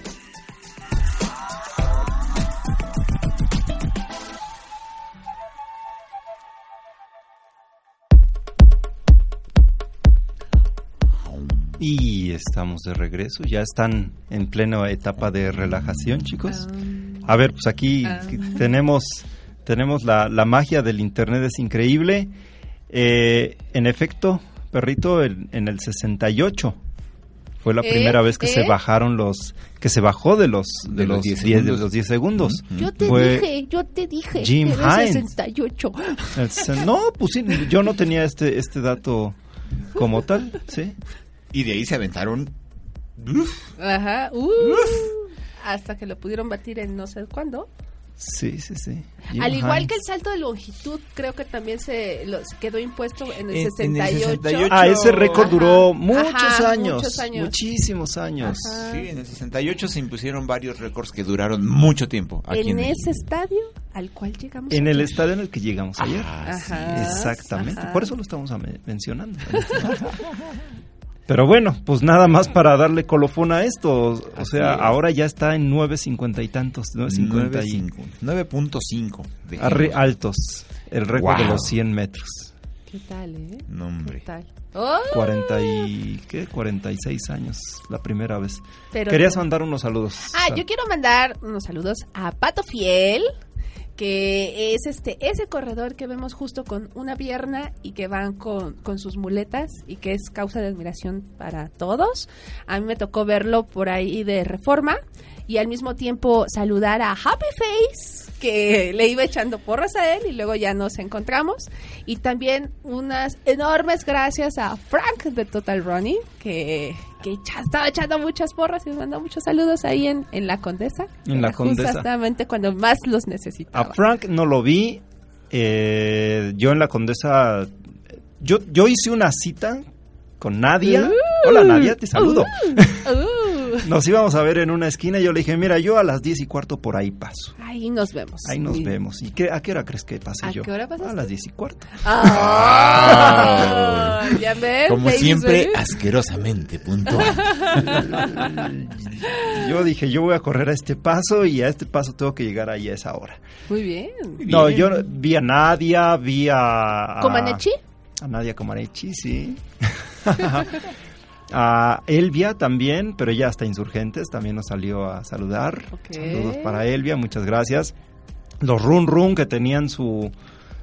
Y estamos de regreso, ya están en plena etapa de relajación, chicos. A ver, pues aquí tenemos tenemos la, la magia del internet es increíble. Eh, en efecto, perrito, en, en el 68 fue la ¿Eh? primera vez que se ¿Eh? bajaron los que se bajó de los de, De los los 10 10 de segundos. los 10 segundos. Yo te Fue dije, yo te dije. Jim Hines. 68. el se- no, pues sí, yo no tenía este este dato como tal, sí. Y de ahí se aventaron. Ajá. uh, hasta que lo pudieron batir en no sé cuándo. Sí, sí, sí. Jim Al igual Hines. que el salto de longitud, creo que también se, lo- se quedó impuesto en el En- en el 68. 68. Ah, ese récord Ajá. duró muchos, Ajá, años, muchos años. muchísimos años. Ajá. Sí, en el 68 se impusieron varios récords que duraron mucho tiempo. Aquí en en, ese estadio al cual llegamos. En el ayer. estadio en el que llegamos ayer. Ajá. Exactamente. ajá. Por eso lo estamos mencionando. Pero bueno, pues nada más para darle colofón a esto. O Así sea, es. ahora ya está en 9.50 y tantos. 9.50 y 9.5, 9.5. de arri- género. altos. El récord de los 100 metros. ¿Qué tal, eh? No, ¿Qué hombre. tal? ¡Oh! 40 y, ¿qué? 46 años, la primera vez. Pero- Querías mandar unos saludos. Ah, yo quiero mandar unos saludos a Pato Fiel, que es este ese corredor que vemos justo con una pierna y que van con, con sus muletas y que es causa de admiración para todos. A mí me tocó verlo por ahí de reforma y al mismo tiempo saludar a Happy Face, que le iba echando porras a él y luego ya nos encontramos. Y también unas enormes gracias a Frank de Total Running, que, que ya estaba echando muchas porras y me mandó muchos saludos ahí en, en La Condesa. En La Condesa. Justamente cuando más los A necesitaba. Frank no lo vi. eh, yo en la Condesa. Yo, yo hice una cita con Nadia. Hola Nadia, te saludo. Uh, Nos íbamos a ver en una esquina y yo le dije, mira, yo a las diez y cuarto por ahí paso. ahí nos vemos. Ahí nos Sí. vemos. ¿Y qué, a qué hora crees que pase ¿A yo? qué hora pasaste? A las diez y cuarto. Ah, ya ven, Como siempre, ¿eh? asquerosamente puntual. Yo dije, yo voy a correr a este paso y a este paso tengo que llegar ahí a esa hora. Muy bien. No, yo vi a Nadia, vi a... a- ¿Comanechi? A Nadia Comaneci, sí. a Elvia también, pero ya hasta Insurgentes también nos salió a saludar. Saludos para Elvia, muchas gracias. Los Run Run que tenían su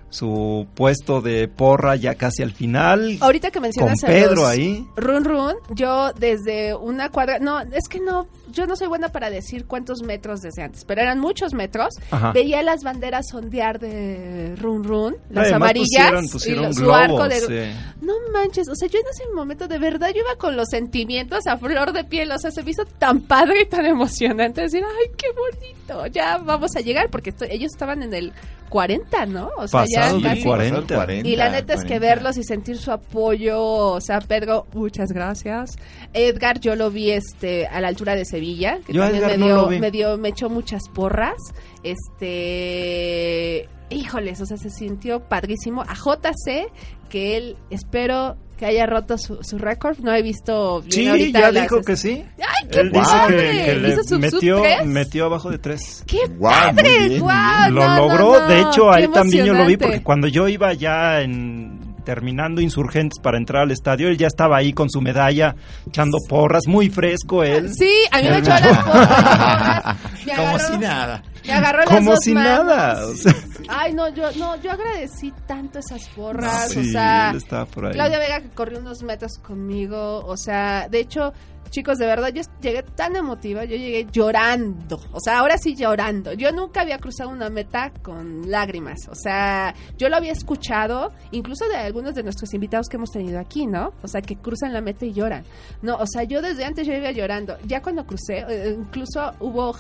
su puesto de porra ya casi al final. Ahorita que mencionas Con a Pedro los ahí. Run Run, yo desde una cuadra, no, es que no, yo no soy buena para decir cuántos metros desde antes, pero eran muchos metros. Ajá. Veía las banderas ondear de Run Run, las Además, amarillas pusieron, pusieron y lo- su globos, arco de sí. No manches, o sea, yo en ese momento de verdad yo iba con los sentimientos a flor de piel, o sea, se me hizo tan padre y tan emocionante decir, ay, qué bonito, ya vamos a llegar, porque esto- ellos estaban en el 40, ¿no? O sea, ya del casi. 40. Y la neta es que verlos y sentir su apoyo, o sea, Pedro, muchas gracias. Edgar, yo lo vi este a la altura de Sevilla, que Yo a también Edgar me no dio, lo vi. me dio, me echó muchas porras. Este, híjoles, o sea, se sintió padrísimo. A JC, que él espero que haya roto su, su récord. No he visto bien Sí, ahorita ya las- dijo que sí. ¡Ay, qué Él dice padre! que, que le ¿Hizo su sub metió, tres? metió abajo de tres. ¡Qué muy padre! bien, guau, lo no, no, logró. no, de hecho, qué ahí también yo lo vi porque cuando yo iba ya en terminando Insurgentes para entrar al estadio, él ya estaba ahí con su medalla echando porras, muy fresco él. Sí, a mí me echó las porras. Como si nada. Me agarró las Como dos si manos. nada. o sea, Ay, no, yo no, yo agradecí tanto esas porras, sí, o sea, él estaba por ahí. Claudia Vega que corrió unos metros conmigo, o sea, de hecho, chicos, de verdad, yo llegué tan emotiva, yo llegué llorando, o sea, ahora sí llorando. Yo nunca había cruzado una meta con lágrimas, o sea, yo lo había escuchado, incluso de algunos de nuestros invitados que hemos tenido aquí, ¿no? O sea, que cruzan la meta y lloran. No, o sea, yo desde antes yo iba llorando. Ya cuando crucé, eh, incluso hubo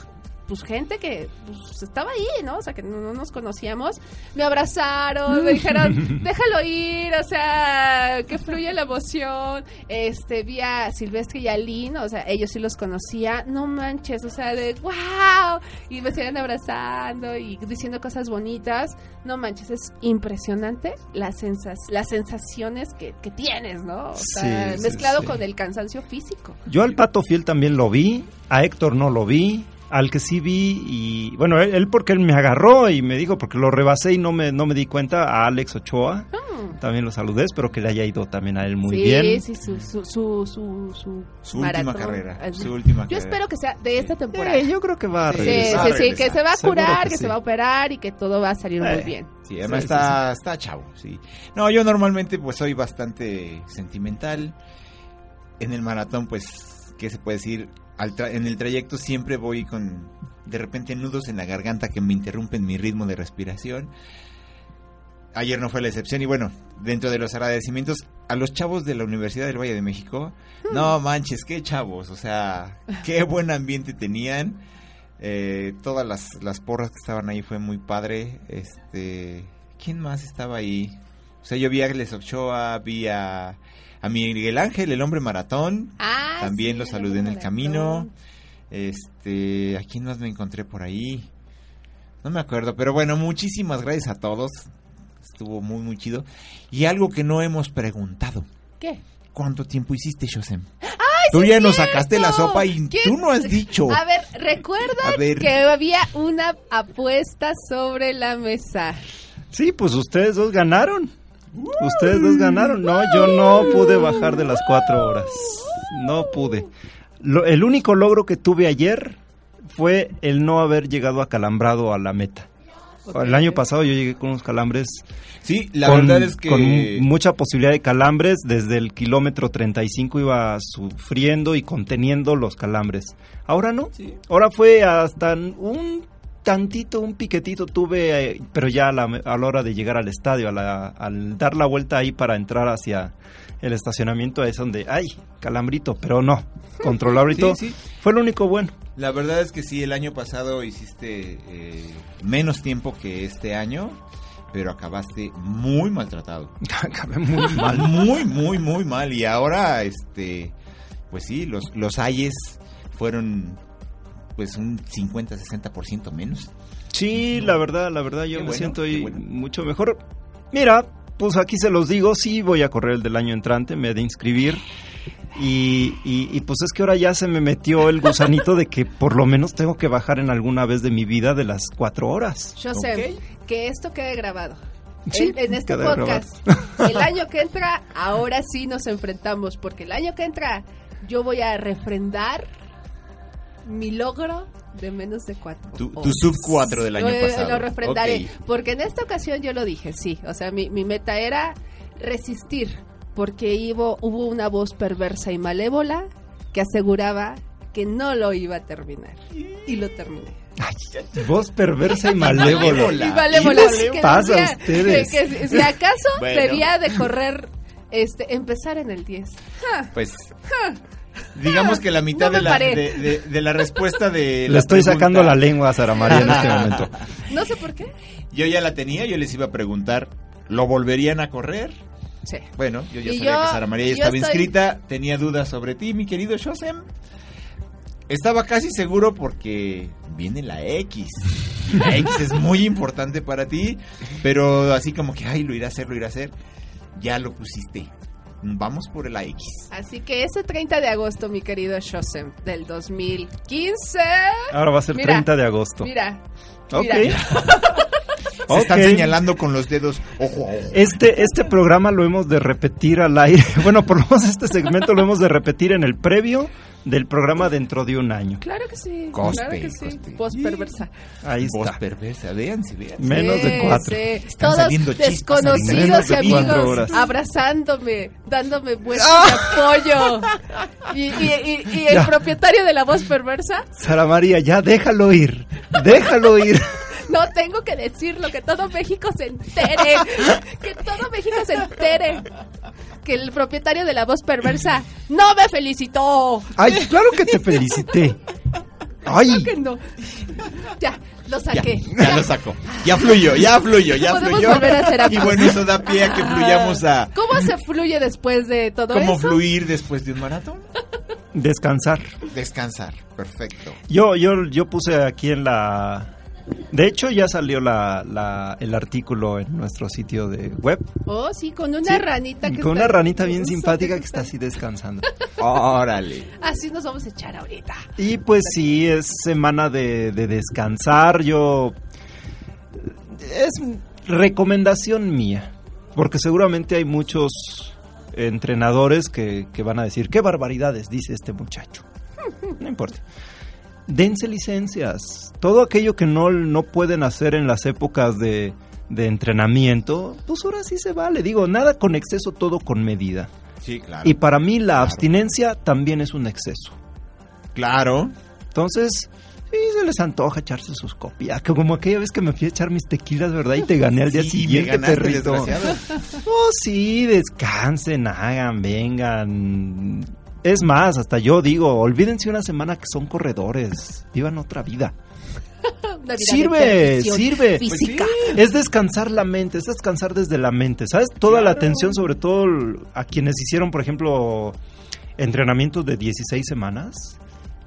pues gente que pues, estaba ahí, ¿no? O sea, que no, no nos conocíamos. Me abrazaron, me dijeron, déjalo ir, o sea, que fluya la emoción. Este, vi a Silvestre y a Lynn, o sea, ellos sí los conocía. No manches, o sea, de wow. Y me siguen abrazando y diciendo cosas bonitas. No manches, es impresionante las, sensas las sensaciones que, que tienes, ¿no? O sea, Sí, sí, mezclado sí. con el cansancio físico. Yo al Pato Fiel también lo vi, a Héctor no lo vi, al que sí vi y bueno, él, él porque él me agarró y me dijo porque lo rebasé y no me no me di cuenta a Alex Ochoa. También lo saludé, espero que le haya ido también a él muy sí, bien. Sí, su, su, su, su, su Su última carrera, su última Yo carrera. espero que sea de esta temporada. Eh, yo creo que va a Sí, regresar. sí, a sí, que se va a curar, que que, sí. se va a operar y que todo va a salir muy Eh. bien. Sí, además Sí, sí, está, está chavo, sí. No, yo normalmente pues soy bastante sentimental. En el maratón, pues, ¿qué se puede decir? Al tra- en el trayecto siempre voy con, de repente, nudos en la garganta que me interrumpen mi ritmo de respiración. Ayer no fue la excepción y bueno, dentro de los agradecimientos a los chavos de la Universidad del Valle de México, no manches, qué chavos, o sea, qué buen ambiente tenían. Eh, todas las, las porras que estaban ahí fue muy padre. Este, ¿quién más estaba ahí? O sea, yo vi a Les Ochoa, vi a, a Miguel Ángel, el hombre maratón. Ah, También sí, lo saludé en el maratón. camino. Este, ¿a quién más me encontré por ahí? No me acuerdo, pero bueno, muchísimas gracias a todos. Estuvo muy, muy chido. Y algo que no hemos preguntado. ¿Qué? ¿Cuánto tiempo hiciste, Josem? Tú ya nos sacaste la sopa y ¿Quién? tú no has dicho. A ver, ¿recuerdan A ver. que había una apuesta sobre la mesa? Sí, pues ustedes dos ganaron. Ustedes dos ganaron. No, yo no pude bajar de las cuatro horas. No pude. Lo- el único logro que tuve ayer fue el no haber llegado acalambrado a la meta. El año pasado yo llegué con unos calambres Sí, la con, verdad es que... con mu- mucha posibilidad de calambres. Desde el kilómetro 35 iba sufriendo y conteniendo los calambres. Ahora no. Ahora fue hasta un tantito, un piquetito tuve, eh, pero ya a la, a la hora de llegar al estadio, a la- al dar la vuelta ahí para entrar hacia el estacionamiento, es donde, ay, calambrito, pero no, controlable y Sí, sí. Fue lo único bueno. La verdad es que sí, el año pasado hiciste eh, menos tiempo que este año, pero acabaste muy maltratado. Acabé muy mal. Muy, muy, muy mal. Y ahora, este, pues sí, los, los ayes fueron pues un 50-60% menos. Sí, la verdad, la verdad, yo Qué me bueno, siento ahí bueno. mucho mejor. Mira, pues aquí se los digo, sí voy a correr el del año entrante, me he de inscribir. Y, y- y, pues es que ahora ya se me metió el gusanito de que por lo menos tengo que bajar en alguna vez de mi vida de las cuatro horas. Yo sé que esto quede grabado. Sí, en, en este podcast. El año que entra, ahora sí nos enfrentamos, porque el año que entra yo voy a refrendar mi logro de menos de cuatro. Tu, tu sub 4 del año pasado. Lo refrendaré, Ok. porque en esta ocasión yo lo dije, sí. O sea, mi, mi meta era resistir, porque hubo, hubo una voz perversa y malévola que aseguraba que no lo iba a terminar. Y lo terminé. Voz perversa y malévola. Y malévola. ¿Qué les pasa a ustedes? Que, que si- acaso Bueno. debía de correr, este, empezar en el 10. Ja, Pues digamos que la mitad No de, la, de, de- de la respuesta de... Le la estoy pregunta- sacando la lengua a Sara María en este momento. No sé por qué. Yo ya la tenía, yo les iba a preguntar, ¿lo volverían a correr? Sí. Bueno, yo ya Y sabía yo- que Sara María ya estaba estoy- inscrita, tenía dudas sobre ti, mi querido Shosem. Estaba casi seguro porque viene la X. La X es muy importante para ti, pero así como que, ay, lo irá a hacer, lo irá a hacer. Ya lo pusiste. Vamos por la X. Así que ese 30 de agosto, mi querido Shosem, del 2015. Ahora va a ser Mira, 30 de agosto. Mira. Ok. mira. Se están señalando con los dedos. Ojo, ojo. Este, este programa lo hemos de repetir al aire. Bueno, por lo menos este segmento lo hemos de repetir en el previo del programa dentro de un año. Claro que sí. Coste, claro que sí. Voz perversa. Ahí Voz está. perversa, véanse, véanse. Menos de cuatro. sí. Están Todos desconocidos y de amigos horas. abrazándome, dándome muestras de apoyo. Y, y- y- y el Ya. propietario de la voz perversa, Sara María, ya déjalo ir. Déjalo ir. no tengo que decirlo, que todo México se entere. Que todo México se entere. Que el propietario de la voz perversa no me felicitó. Ay, claro que te felicité. ¡Ay! Creo que no. Ya, lo Ya, saqué. ya lo saco. Ya fluyó, ya fluyó, ya Podemos fluyó. volver a hacer Y bueno, eso da pie a que fluyamos a ¿Cómo se fluye después de todo cómo eso? fluir después de un maratón. Descansar. Descansar, perfecto. Yo, yo, yo puse aquí en la... De hecho, ya salió la, la- el artículo en nuestro sitio de web. Oh, sí, con una Sí, ranita que Con una ranita bien simpática que está así descansando. Órale. Así nos vamos a echar ahorita. Y pues sí, es semana de, de descansar. Yo. Es recomendación mía. Porque seguramente hay muchos entrenadores que, que van a decir: ¿Qué barbaridades dice este muchacho? No importa. Dense licencias. Todo aquello que no, no pueden hacer en las épocas de, de entrenamiento, pues ahora sí se vale. Digo, nada con exceso, todo con medida. Sí, claro. Y para mí la Claro. abstinencia también es un exceso. Claro. Entonces, sí, se les antoja echarse sus copias. Como aquella vez que me fui a echar mis tequilas, ¿verdad? Y te gané al día Sí, siguiente, me perrito. Oh, sí, descansen, hagan, vengan. Es más, hasta yo digo, olvídense una semana que son corredores. Vivan otra vida. Sirve, sirve. Física. Es descansar la mente, es descansar desde la mente, ¿sabes? Toda la atención, sobre todo a quienes hicieron, por ejemplo, entrenamientos de 16 semanas.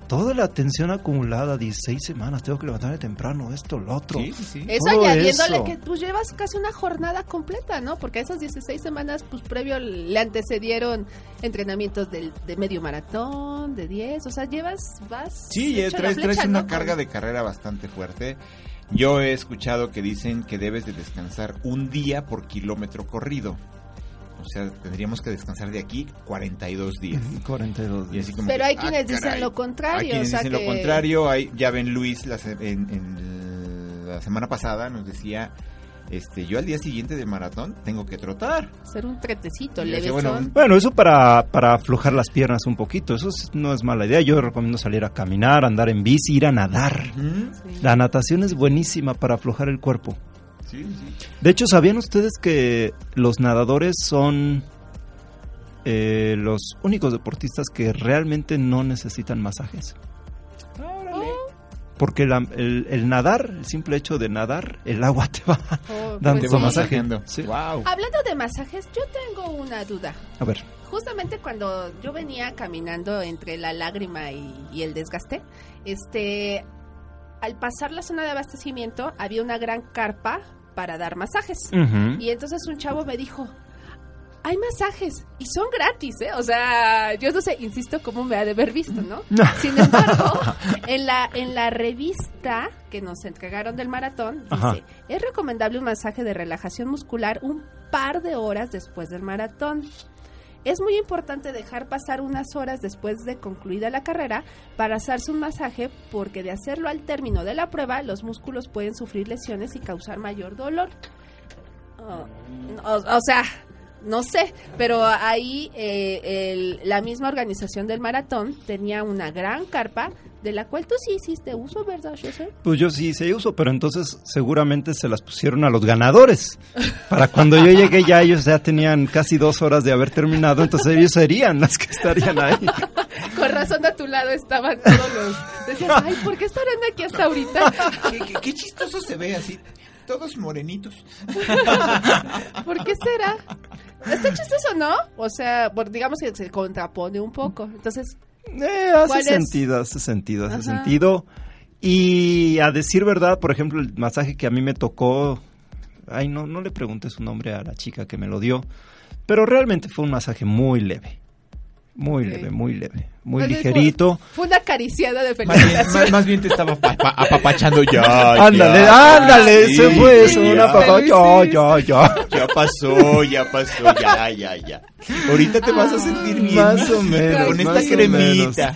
Toda la atención acumulada, 16 semanas, tengo que levantarme temprano, esto, lo otro. Sí, sí, sí. Eso añadiéndole eso. que tú llevas casi una jornada completa, ¿no? Porque a esas 16 semanas, pues previo le antecedieron entrenamientos del, de medio maratón, de 10, o sea, llevas, vas... Sí, traes, flecha, una carga de carrera bastante fuerte. Yo he escuchado que dicen que debes de descansar un día por kilómetro corrido. O sea, tendríamos que descansar de aquí 42 días. 42 Y días. así como Pero que, hay ah, quienes dicen caray. lo contrario, Hay quienes o sea dicen que- lo contrario. Hay, ya ven Luis la, se- en, en la semana pasada nos decía, este, yo al día siguiente del maratón tengo que trotar. Hacer un tretecito, bueno, Bueno, eso para, para aflojar las piernas un poquito, eso es- no es mala idea. Yo recomiendo salir a caminar, andar en bici, ir a nadar. Sí. La natación es buenísima para aflojar el cuerpo. Sí, sí. De hecho, ¿sabían ustedes que los nadadores son eh, los únicos deportistas que realmente no necesitan masajes? Porque la- el, el nadar, el simple hecho de nadar, el agua te va Oh, dando pues sí. masaje. masajeando. Sí. Wow. Hablando de masajes, yo tengo una duda. A ver, Justamente cuando yo venía caminando entre la lágrima y, y el desgaste, este, al pasar la zona de abastecimiento había una gran carpa para dar masajes. Y entonces un chavo me dijo, hay masajes y son gratis, ¿eh? O sea, yo no sé, insisto, cómo me ha de haber visto, ¿no? Sin embargo, en la, en la revista que nos entregaron del maratón, dice, Ajá. es recomendable un masaje de relajación muscular un par de horas después del maratón. Es muy importante dejar pasar unas horas después de concluida la carrera para hacerse un masaje porque de hacerlo al término de la prueba los músculos pueden sufrir lesiones y causar mayor dolor. Oh, o, o sea, no sé, pero ahí eh, el- la misma organización del maratón tenía una gran carpa de la cual tú sí hiciste uso, ¿verdad, José? Pues yo sí hice uso, pero entonces seguramente se las pusieron a los ganadores. Para cuando yo llegué ya ellos ya tenían casi dos horas de haber terminado, entonces ellos serían las que estarían ahí. Con razón a tu lado estaban todos los... Decías, ay, ¿por qué estarán aquí hasta ahorita? ¿Qué, qué- qué chistoso se ve así. Todos morenitos. ¿Por qué será? Está chistoso, ¿no? O sea, digamos que se contrapone un poco. Entonces, Eh, hace ¿Cuál es? sentido, hace sentido, hace Ajá. sentido. Y a decir verdad, por ejemplo, el masaje que a mí me tocó, ay, no, no le pregunté su nombre a la chica que me lo dio, pero realmente fue un masaje muy leve, muy leve, muy leve, muy Más ligerito. fue una acariciada de Más bien, felicitación. más, más bien te estaba pa- pa- apapachando ya. Ándale, ya. ándale, Sí, se fue eso, ya. una papá, ya, ya, ya. Ya pasó, ya pasó, ya, ya, ya. Ahorita te vas a sentir bien. Más o menos, Con esta cremita.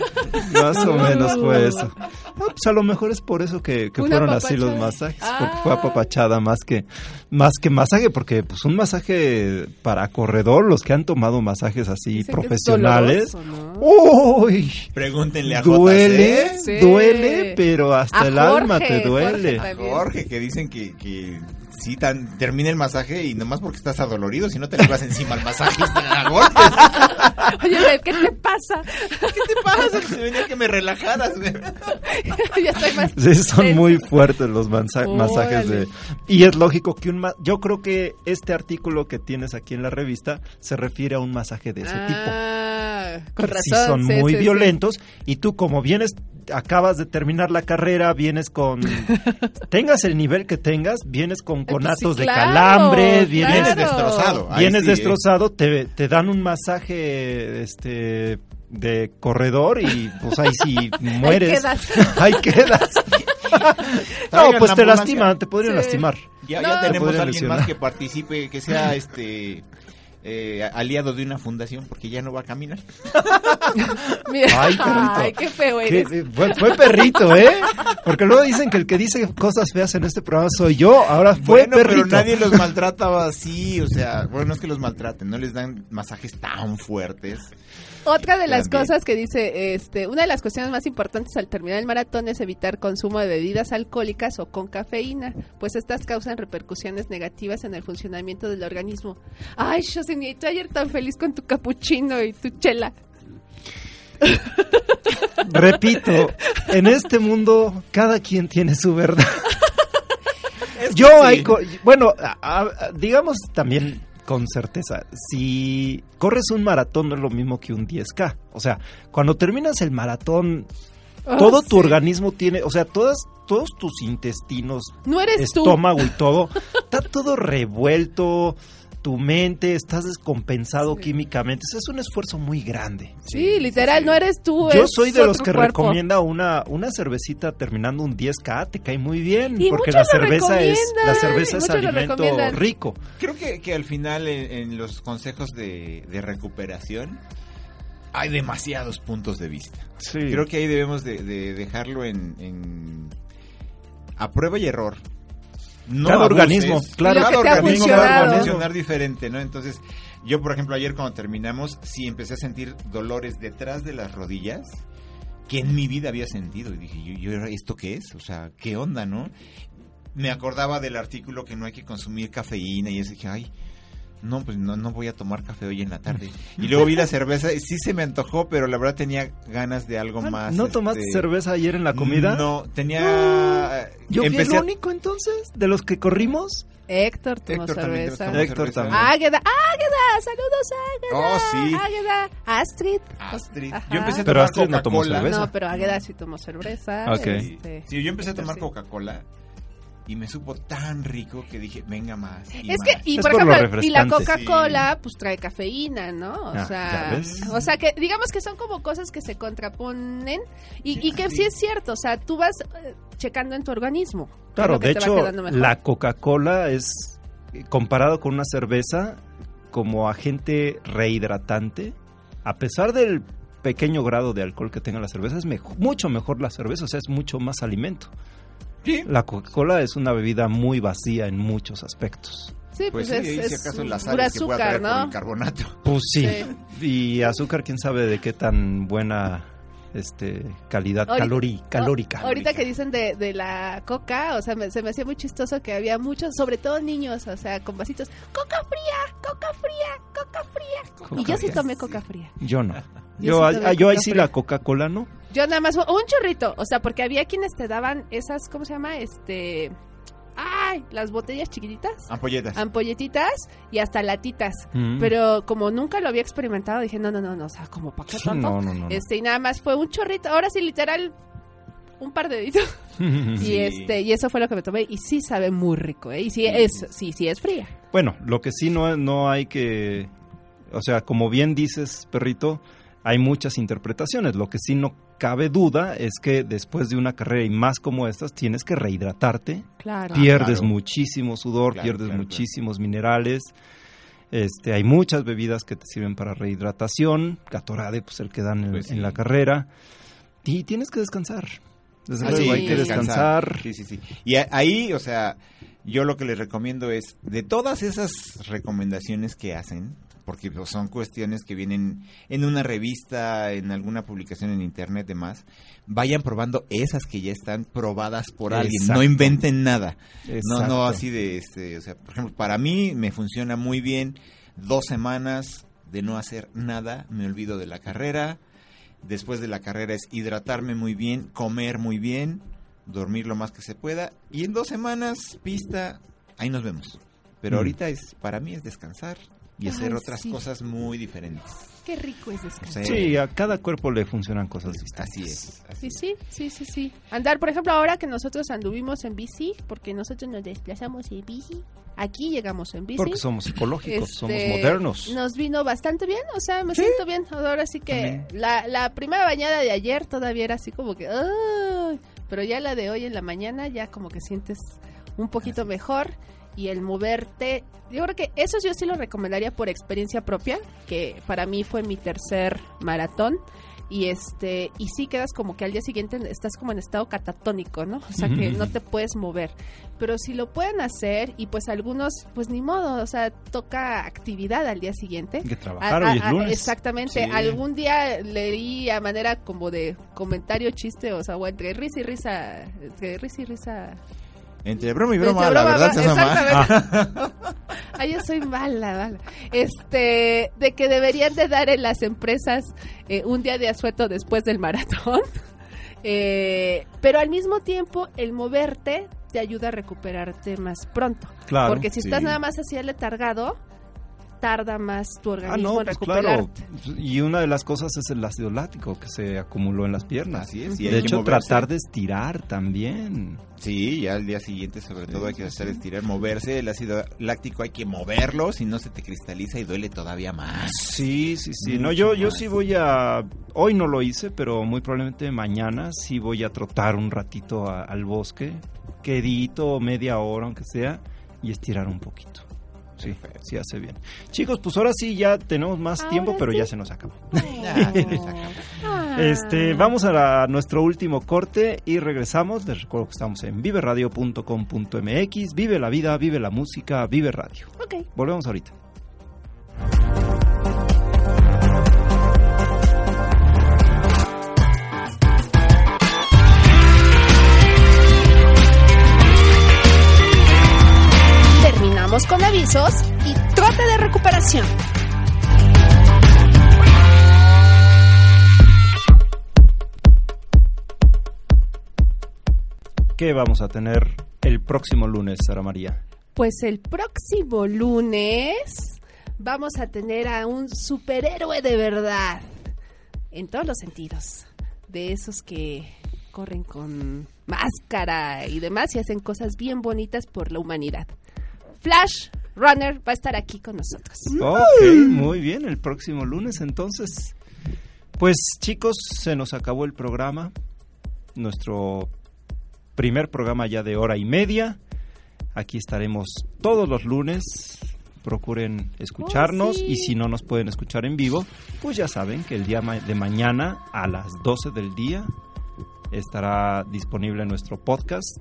Más o menos fue eso. No, pues a lo mejor es por eso que, fueron así los masajes, Ah. porque fue apapachada más que más que masaje, porque pues un masaje para corredor, los que han tomado masajes así Dicen profesionales, doloroso, ¿no? uy, Pregúntenle a duele. Sí. duele, pero hasta A el alma te duele. Jorge A Jorge, que dicen que, que Sí, tan, termina el masaje y nomás porque estás adolorido, si no te le vas encima al masajista a golpes. Oye, ¿qué te pasa? ¿Qué te pasa? Se venía que me relajaras, güey. ya estoy más. Sí, son muy fuertes los masajes de... Y es lógico que un... ma- Yo creo que este artículo que tienes aquí en la revista se refiere a un masaje de ese tipo. Ah, con que razón. sí son sí, muy sí, sí. violentos y tú como vienes acabas de terminar la carrera vienes con tengas el nivel que tengas vienes con Sí, conatos de claro, calambre vienes Claro. destrozado. Ahí vienes sí, ¿eh? destrozado te, te dan un masaje este de corredor y pues ahí sí mueres quedas. ahí quedas no pues te lastiman te podrían Sí. lastimar Ya, No. ya Te tenemos a alguien lesionar. más que participe, que sea este eh, aliado de una fundación, porque ya no va a caminar. Mira, Ay, perrito. ay, qué feo eres. fue, fue perrito, ¿eh? Porque luego dicen que el que dice cosas feas en este programa soy yo. Ahora fue bueno, perrito. pero nadie los maltrata así, o sea, bueno, no es que los maltraten, no les dan masajes tan fuertes. Otra de las También. cosas que dice, este, una de las cuestiones más importantes al terminar el maratón es evitar consumo de bebidas alcohólicas o con cafeína, pues estas causan repercusiones negativas en el funcionamiento del organismo. Ay, Shosenía, tú ayer tan feliz con tu capuchino y tu chela. Repito, en este mundo cada quien tiene su verdad. Es que Yo sí. hay, co- bueno, a- a- digamos también con certeza, si corres un maratón no es lo mismo que un 10K. O sea, cuando terminas el maratón, Oh, todo tu organismo tiene, o sea, todas, todos tus intestinos, No eres tú. estómago y todo, está todo revuelto, tu mente, estás descompensado químicamente. Eso es un esfuerzo muy grande. Sí, literal, sí. no eres tú. Yo es soy de los que cuerpo. recomienda una, una cervecita terminando un 10K, te cae muy bien, Y porque la cerveza es la cerveza es alimento rico. Creo que, que al final en, en los consejos de, de recuperación hay demasiados puntos de vista. Sí. Creo que ahí debemos de, de dejarlo en, en- a prueba y error. No Cada abuses. organismo, claro, Lo que cada te ha organismo funcionado. va a funcionar diferente, ¿no? Entonces, yo por ejemplo ayer cuando terminamos, sí empecé a sentir dolores detrás de las rodillas que en mi vida había sentido y dije, yo, yo, ¿esto qué es? O sea, ¿qué onda, no? Me acordaba del artículo que no hay que consumir cafeína y eso dije, ay, no, pues no, no voy a tomar café hoy en la tarde. Y luego vi la cerveza y sí se me antojó, pero la verdad tenía ganas de algo más. ¿No tomaste este, cerveza ayer en la comida? No, tenía... Yo fui el único entonces de los que corrimos. Héctor tomó Héctor también cerveza. tomó Héctor cerveza. también. Águeda, Águeda, saludos Águeda. Oh, sí. Águeda, Astrid. Astrid. Ajá. Yo empecé a Pero tomar Astrid no tomó Coca-Cola. cerveza. No, pero Águeda sí tomó cerveza. Ok. este. Sí, yo empecé a tomar Sí. Y me supo tan rico que dije, venga más. y Es más. que, y Es por por lo ejemplo, y la. Coca-Cola, pues trae cafeína, ¿no? O Ah, sea, o sea que digamos que son como cosas que se contraponen y, y que Sí. sí es cierto, o sea, tú vas eh, checando en tu organismo. Claro, de te va hecho, quedando mejor. la Coca-Cola es, eh, comparado con una cerveza, como agente rehidratante, a pesar del pequeño grado de alcohol que tenga la cerveza, es mejo- mucho mejor la cerveza, o sea, es mucho más alimento. Sí. La Coca-Cola es una bebida muy vacía en muchos aspectos. Sí, Pues pues, sí, es, si es que pueda azúcar, por ¿no? el carbonato. Pues sí. Sí. Y azúcar, quién sabe de qué tan buena este calidad Ahorita- calórica. Ahorita que dicen de, de la coca, o sea, me- se me hacía muy chistoso que había muchos, sobre todo niños, o sea, con vasitos, coca fría, coca fría, coca fría. y yo sí tomé coca fría. Yo no. Yo Yo, sí tomé ah, yo ahí sí la Coca-Cola no. Yo nada más, un chorrito, o sea, porque había quienes te daban esas, ¿cómo se llama? Este, ay, las botellas chiquititas, Ampolletas. ampolletitas y hasta latitas. Mm. Pero como nunca lo había experimentado, dije, no, no, no, no, o sea, como para qué Sí, tanto. no, no, no. no. Este, y nada más fue un chorrito, ahora sí, literal, un par de deditos. Y Sí. este, y eso fue lo que me tomé, y sí sabe muy rico, ¿eh? Y sí es, sí, sí es fría. Bueno, lo que sí no, no hay que, o sea, como bien dices, perrito, hay muchas interpretaciones. Lo que sí no cabe duda es que después de una carrera y más como estas, tienes que rehidratarte, Claro. pierdes claro. muchísimo sudor, Claro, pierdes claro, muchísimos minerales. Este, hay muchas bebidas que te sirven para rehidratación, Gatorade, pues el que dan en, Pues sí. en la carrera. Y tienes que descansar. Desde Ah, luego sí, hay que descansar. Sí, sí, sí. Y a- ahí, o sea, yo lo que les recomiendo es, de todas esas recomendaciones que hacen, porque pues, son cuestiones que vienen en una revista, en alguna publicación en internet, demás, vayan probando esas que ya están probadas por alguien, no inventen nada. No, Exacto. no así de, este, o sea, por ejemplo, para mí me funciona muy bien dos semanas de no hacer nada, me olvido de la carrera, después de la carrera es hidratarme muy bien, comer muy bien, dormir lo más que se pueda, y en dos semanas, pista, ahí nos vemos. Pero Mm. ahorita es, para mí es descansar y hacer Ay, otras sí. cosas muy diferentes. Qué rico es descansar. Sí, a cada cuerpo le funcionan cosas distintas. Así es. así Sí, sí, sí, sí, sí. Andar, por ejemplo, ahora que nosotros anduvimos en bici, porque nosotros nos desplazamos en bici, aquí llegamos en bici. Porque somos psicológicos, Este, somos modernos. Nos vino bastante bien, o sea, me siento bien. Ahora sí que la, la primera bañada de ayer todavía era así como que, "Ay", pero ya la de hoy en la mañana ya como que sientes un poquito mejor y el moverte, yo creo que eso yo sí lo recomendaría por experiencia propia, que para mí fue mi tercer maratón. Y este, y sí quedas como que al día siguiente estás como en estado catatónico, ¿no? O sea que no te puedes mover. Pero si lo pueden hacer, y pues algunos, pues ni modo, o sea, toca actividad al día siguiente. Que trabajar, A- hoy es a- a- lunes. Exactamente. Sí. Algún día leí a manera como de comentario chiste, o sea, o entre risa y risa, entre risa y risa. Entre broma y Entre broma, la broma, verdad llama. exactamente. Ay, yo soy mala, mala. Este, de que deberían de dar en las empresas eh, un día de asueto después del maratón. Eh, pero al mismo tiempo, el moverte te ayuda a recuperarte más pronto. Claro. Porque si estás sí. nada más así letargado, tarda más tu Ah, organismo no, en pues claro. Y una de las cosas es el ácido láctico que se acumuló en las piernas. Así es. y De hecho, tratar de estirar también. Sí, ya al día siguiente sobre todo hay que hacer estirar, moverse. El ácido láctico hay que moverlo, si no se te cristaliza y duele todavía más. Sí, sí, sí. Mucho No, yo, yo sí voy a... Hoy no lo hice, pero muy probablemente mañana sí voy a trotar un ratito a- al bosque. Quedito, media hora, aunque sea, y estirar un poquito. Sí, Perfecto. sí hace bien. Chicos, pues ahora sí ya tenemos más Ahora tiempo, pero sí. ya se nos acabó. Ya, se nos acabó. Ah. Este, vamos a la- nuestro último corte y regresamos. Les recuerdo que estamos en viveradio.com.mx. Vive la vida, vive la música, vive radio. Ok. Volvemos ahorita. Con avisos y trote de recuperación. ¿Qué vamos a tener el próximo lunes, Sara María? Pues el próximo lunes vamos a tener a un superhéroe de verdad. En todos los sentidos. De esos que corren con máscara y demás y hacen cosas bien bonitas por la humanidad. Flash Runner va a estar aquí con nosotros. Ok, muy bien, el próximo lunes entonces. Pues chicos, se nos acabó el programa. Nuestro primer programa ya de hora y media. Aquí estaremos todos los lunes. Procuren escucharnos sí. y si no nos pueden escuchar en vivo, pues ya saben que el día de mañana a las 12 del día estará disponible nuestro podcast.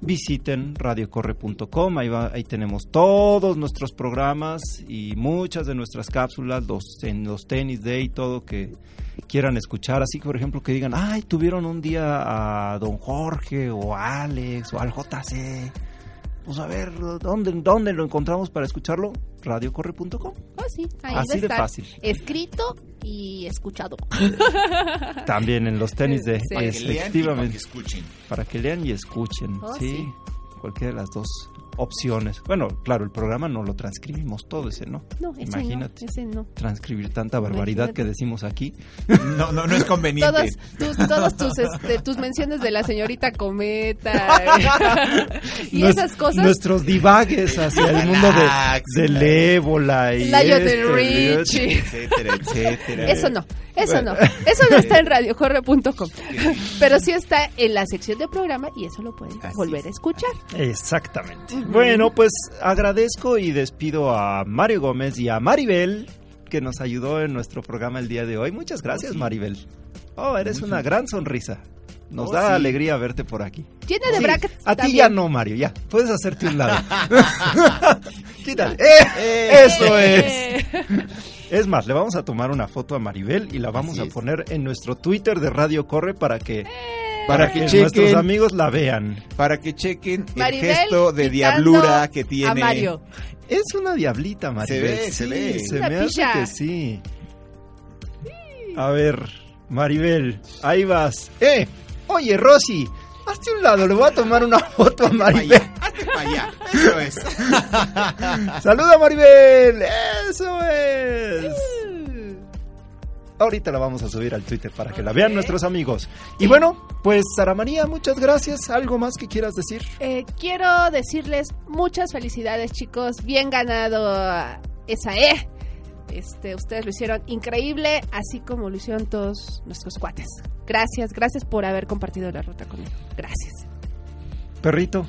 Visiten radiocorre.com, ahí, ahí tenemos todos nuestros programas y muchas de nuestras cápsulas, los, en los tenis day y todo que quieran escuchar. Así que, por ejemplo, que digan, ay, tuvieron un día a don Jorge o a Alex o al JC. Pues a ver, ¿dónde, dónde lo encontramos para escucharlo? Radiocorre.com. Oh, sí, ahí Así de estar fácil. Escrito y escuchado. También en los tenis de Sí. Para que lean y para que efectivamente. escuchen. Para que lean y escuchen. Oh, sí, sí. cualquiera de las dos opciones. Bueno, claro, el programa no lo transcribimos todo ese, ¿no? No, ese Imagínate. no, ese no. Transcribir tanta barbaridad Imagínate. que decimos aquí. No, no, no es conveniente. Todos tus, todos tus, este, tus menciones de la señorita Cometa y esas cosas. Nuestros divagues hacia el mundo de, Relax, del ébola y Lionel este, Richie. Etcétera, etcétera. Eso no, eso no. Eso no está en radiocorre.com. Pero sí está en la sección de programa y eso lo pueden Así volver a escuchar. Exactamente. Bueno, pues agradezco y despido a Mario Gómez y a Maribel que nos ayudó en nuestro programa el día de hoy. Muchas gracias, Maribel. Oh, eres una gran sonrisa. Nos Oh, da sí. alegría verte por aquí. Llena de Sí, brackets. a ti ya no, Mario, ya. Puedes hacerte un lado. Quítale. ¡Eh! Eh. Eso es. Eh, Es más, le vamos a tomar una foto a Maribel y la vamos Así a es. poner en nuestro Twitter de Radio Corre para que, Para que nuestros chequen, amigos la vean. para que chequen el Maribel gesto de diablura que tiene. A Mario. Es una diablita, Maribel. ve, se ve. Se Una me hace que sí. A ver, Maribel, ahí vas. ¡Eh! Oye, Rosy, hazte un lado, le voy a tomar una foto a Maribel. Hazte pa' allá. Eso es. ¡Saluda, Maribel! ¡Eso es! Ahorita la vamos a subir al Twitter para que la vean nuestros amigos. Y bueno, pues Sara María, muchas gracias. ¿Algo más que quieras decir? Eh, quiero decirles muchas felicidades, chicos. Bien ganado esa E. Este, ustedes lo hicieron increíble, así como lo hicieron todos nuestros cuates. Gracias, gracias por haber compartido la ruta conmigo. Gracias. Perrito,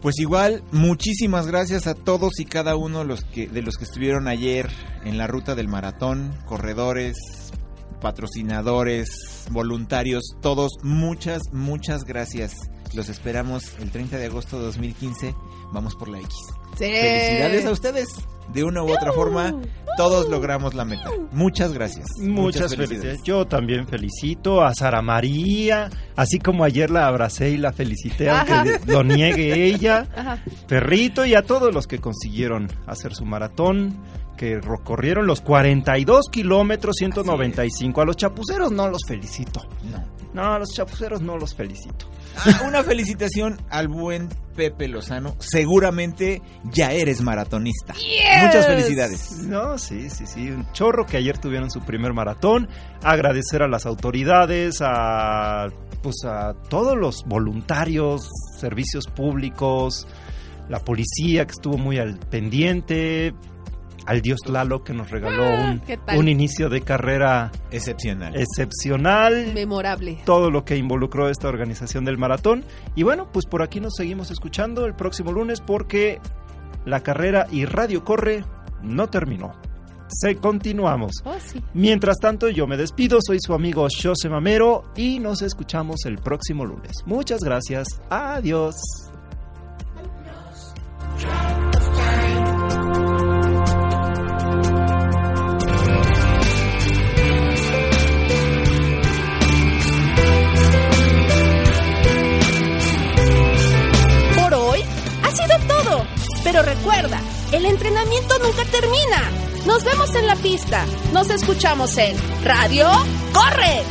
Pues igual, muchísimas gracias a todos y cada uno los que, de los que estuvieron ayer en la ruta del maratón, corredores, patrocinadores, voluntarios, todos, muchas, muchas gracias. Los esperamos el 30 de agosto de 2015. Vamos por la X. Sí. Felicidades a ustedes. De una u otra forma, todos logramos la meta. Muchas gracias. muchas, felicidades. Yo también felicito a Sara María, así como ayer la abracé y la felicité, aunque Ajá. lo niegue ella. Ajá. Perrito y a todos los que consiguieron hacer su maratón, que recorrieron los 42 kilómetros 195. A los chapuceros no los felicito. No. No, a los chapuceros no los felicito. Ah, una felicitación al buen Pepe Lozano. Seguramente ya eres maratonista. Yes. Muchas felicidades. No, sí, sí, sí. Un chorro que ayer tuvieron su primer maratón. Agradecer a las autoridades, a, pues a todos los voluntarios, servicios públicos, la policía que estuvo muy al pendiente, al dios Lalo que nos regaló Ah, un, inicio de carrera Excepcional. excepcional. Memorable. todo lo que involucró esta organización del maratón. Y bueno, pues por aquí nos seguimos escuchando el próximo lunes porque la carrera y Radio Corre no terminó. Se continuamos. Oh, sí. Mientras tanto, yo me despido, soy su amigo José Mamero y nos escuchamos el próximo lunes. Muchas gracias. Adiós. Por Pero recuerda, el entrenamiento nunca termina. Nos vemos en la pista. Nos escuchamos en Radio Corre.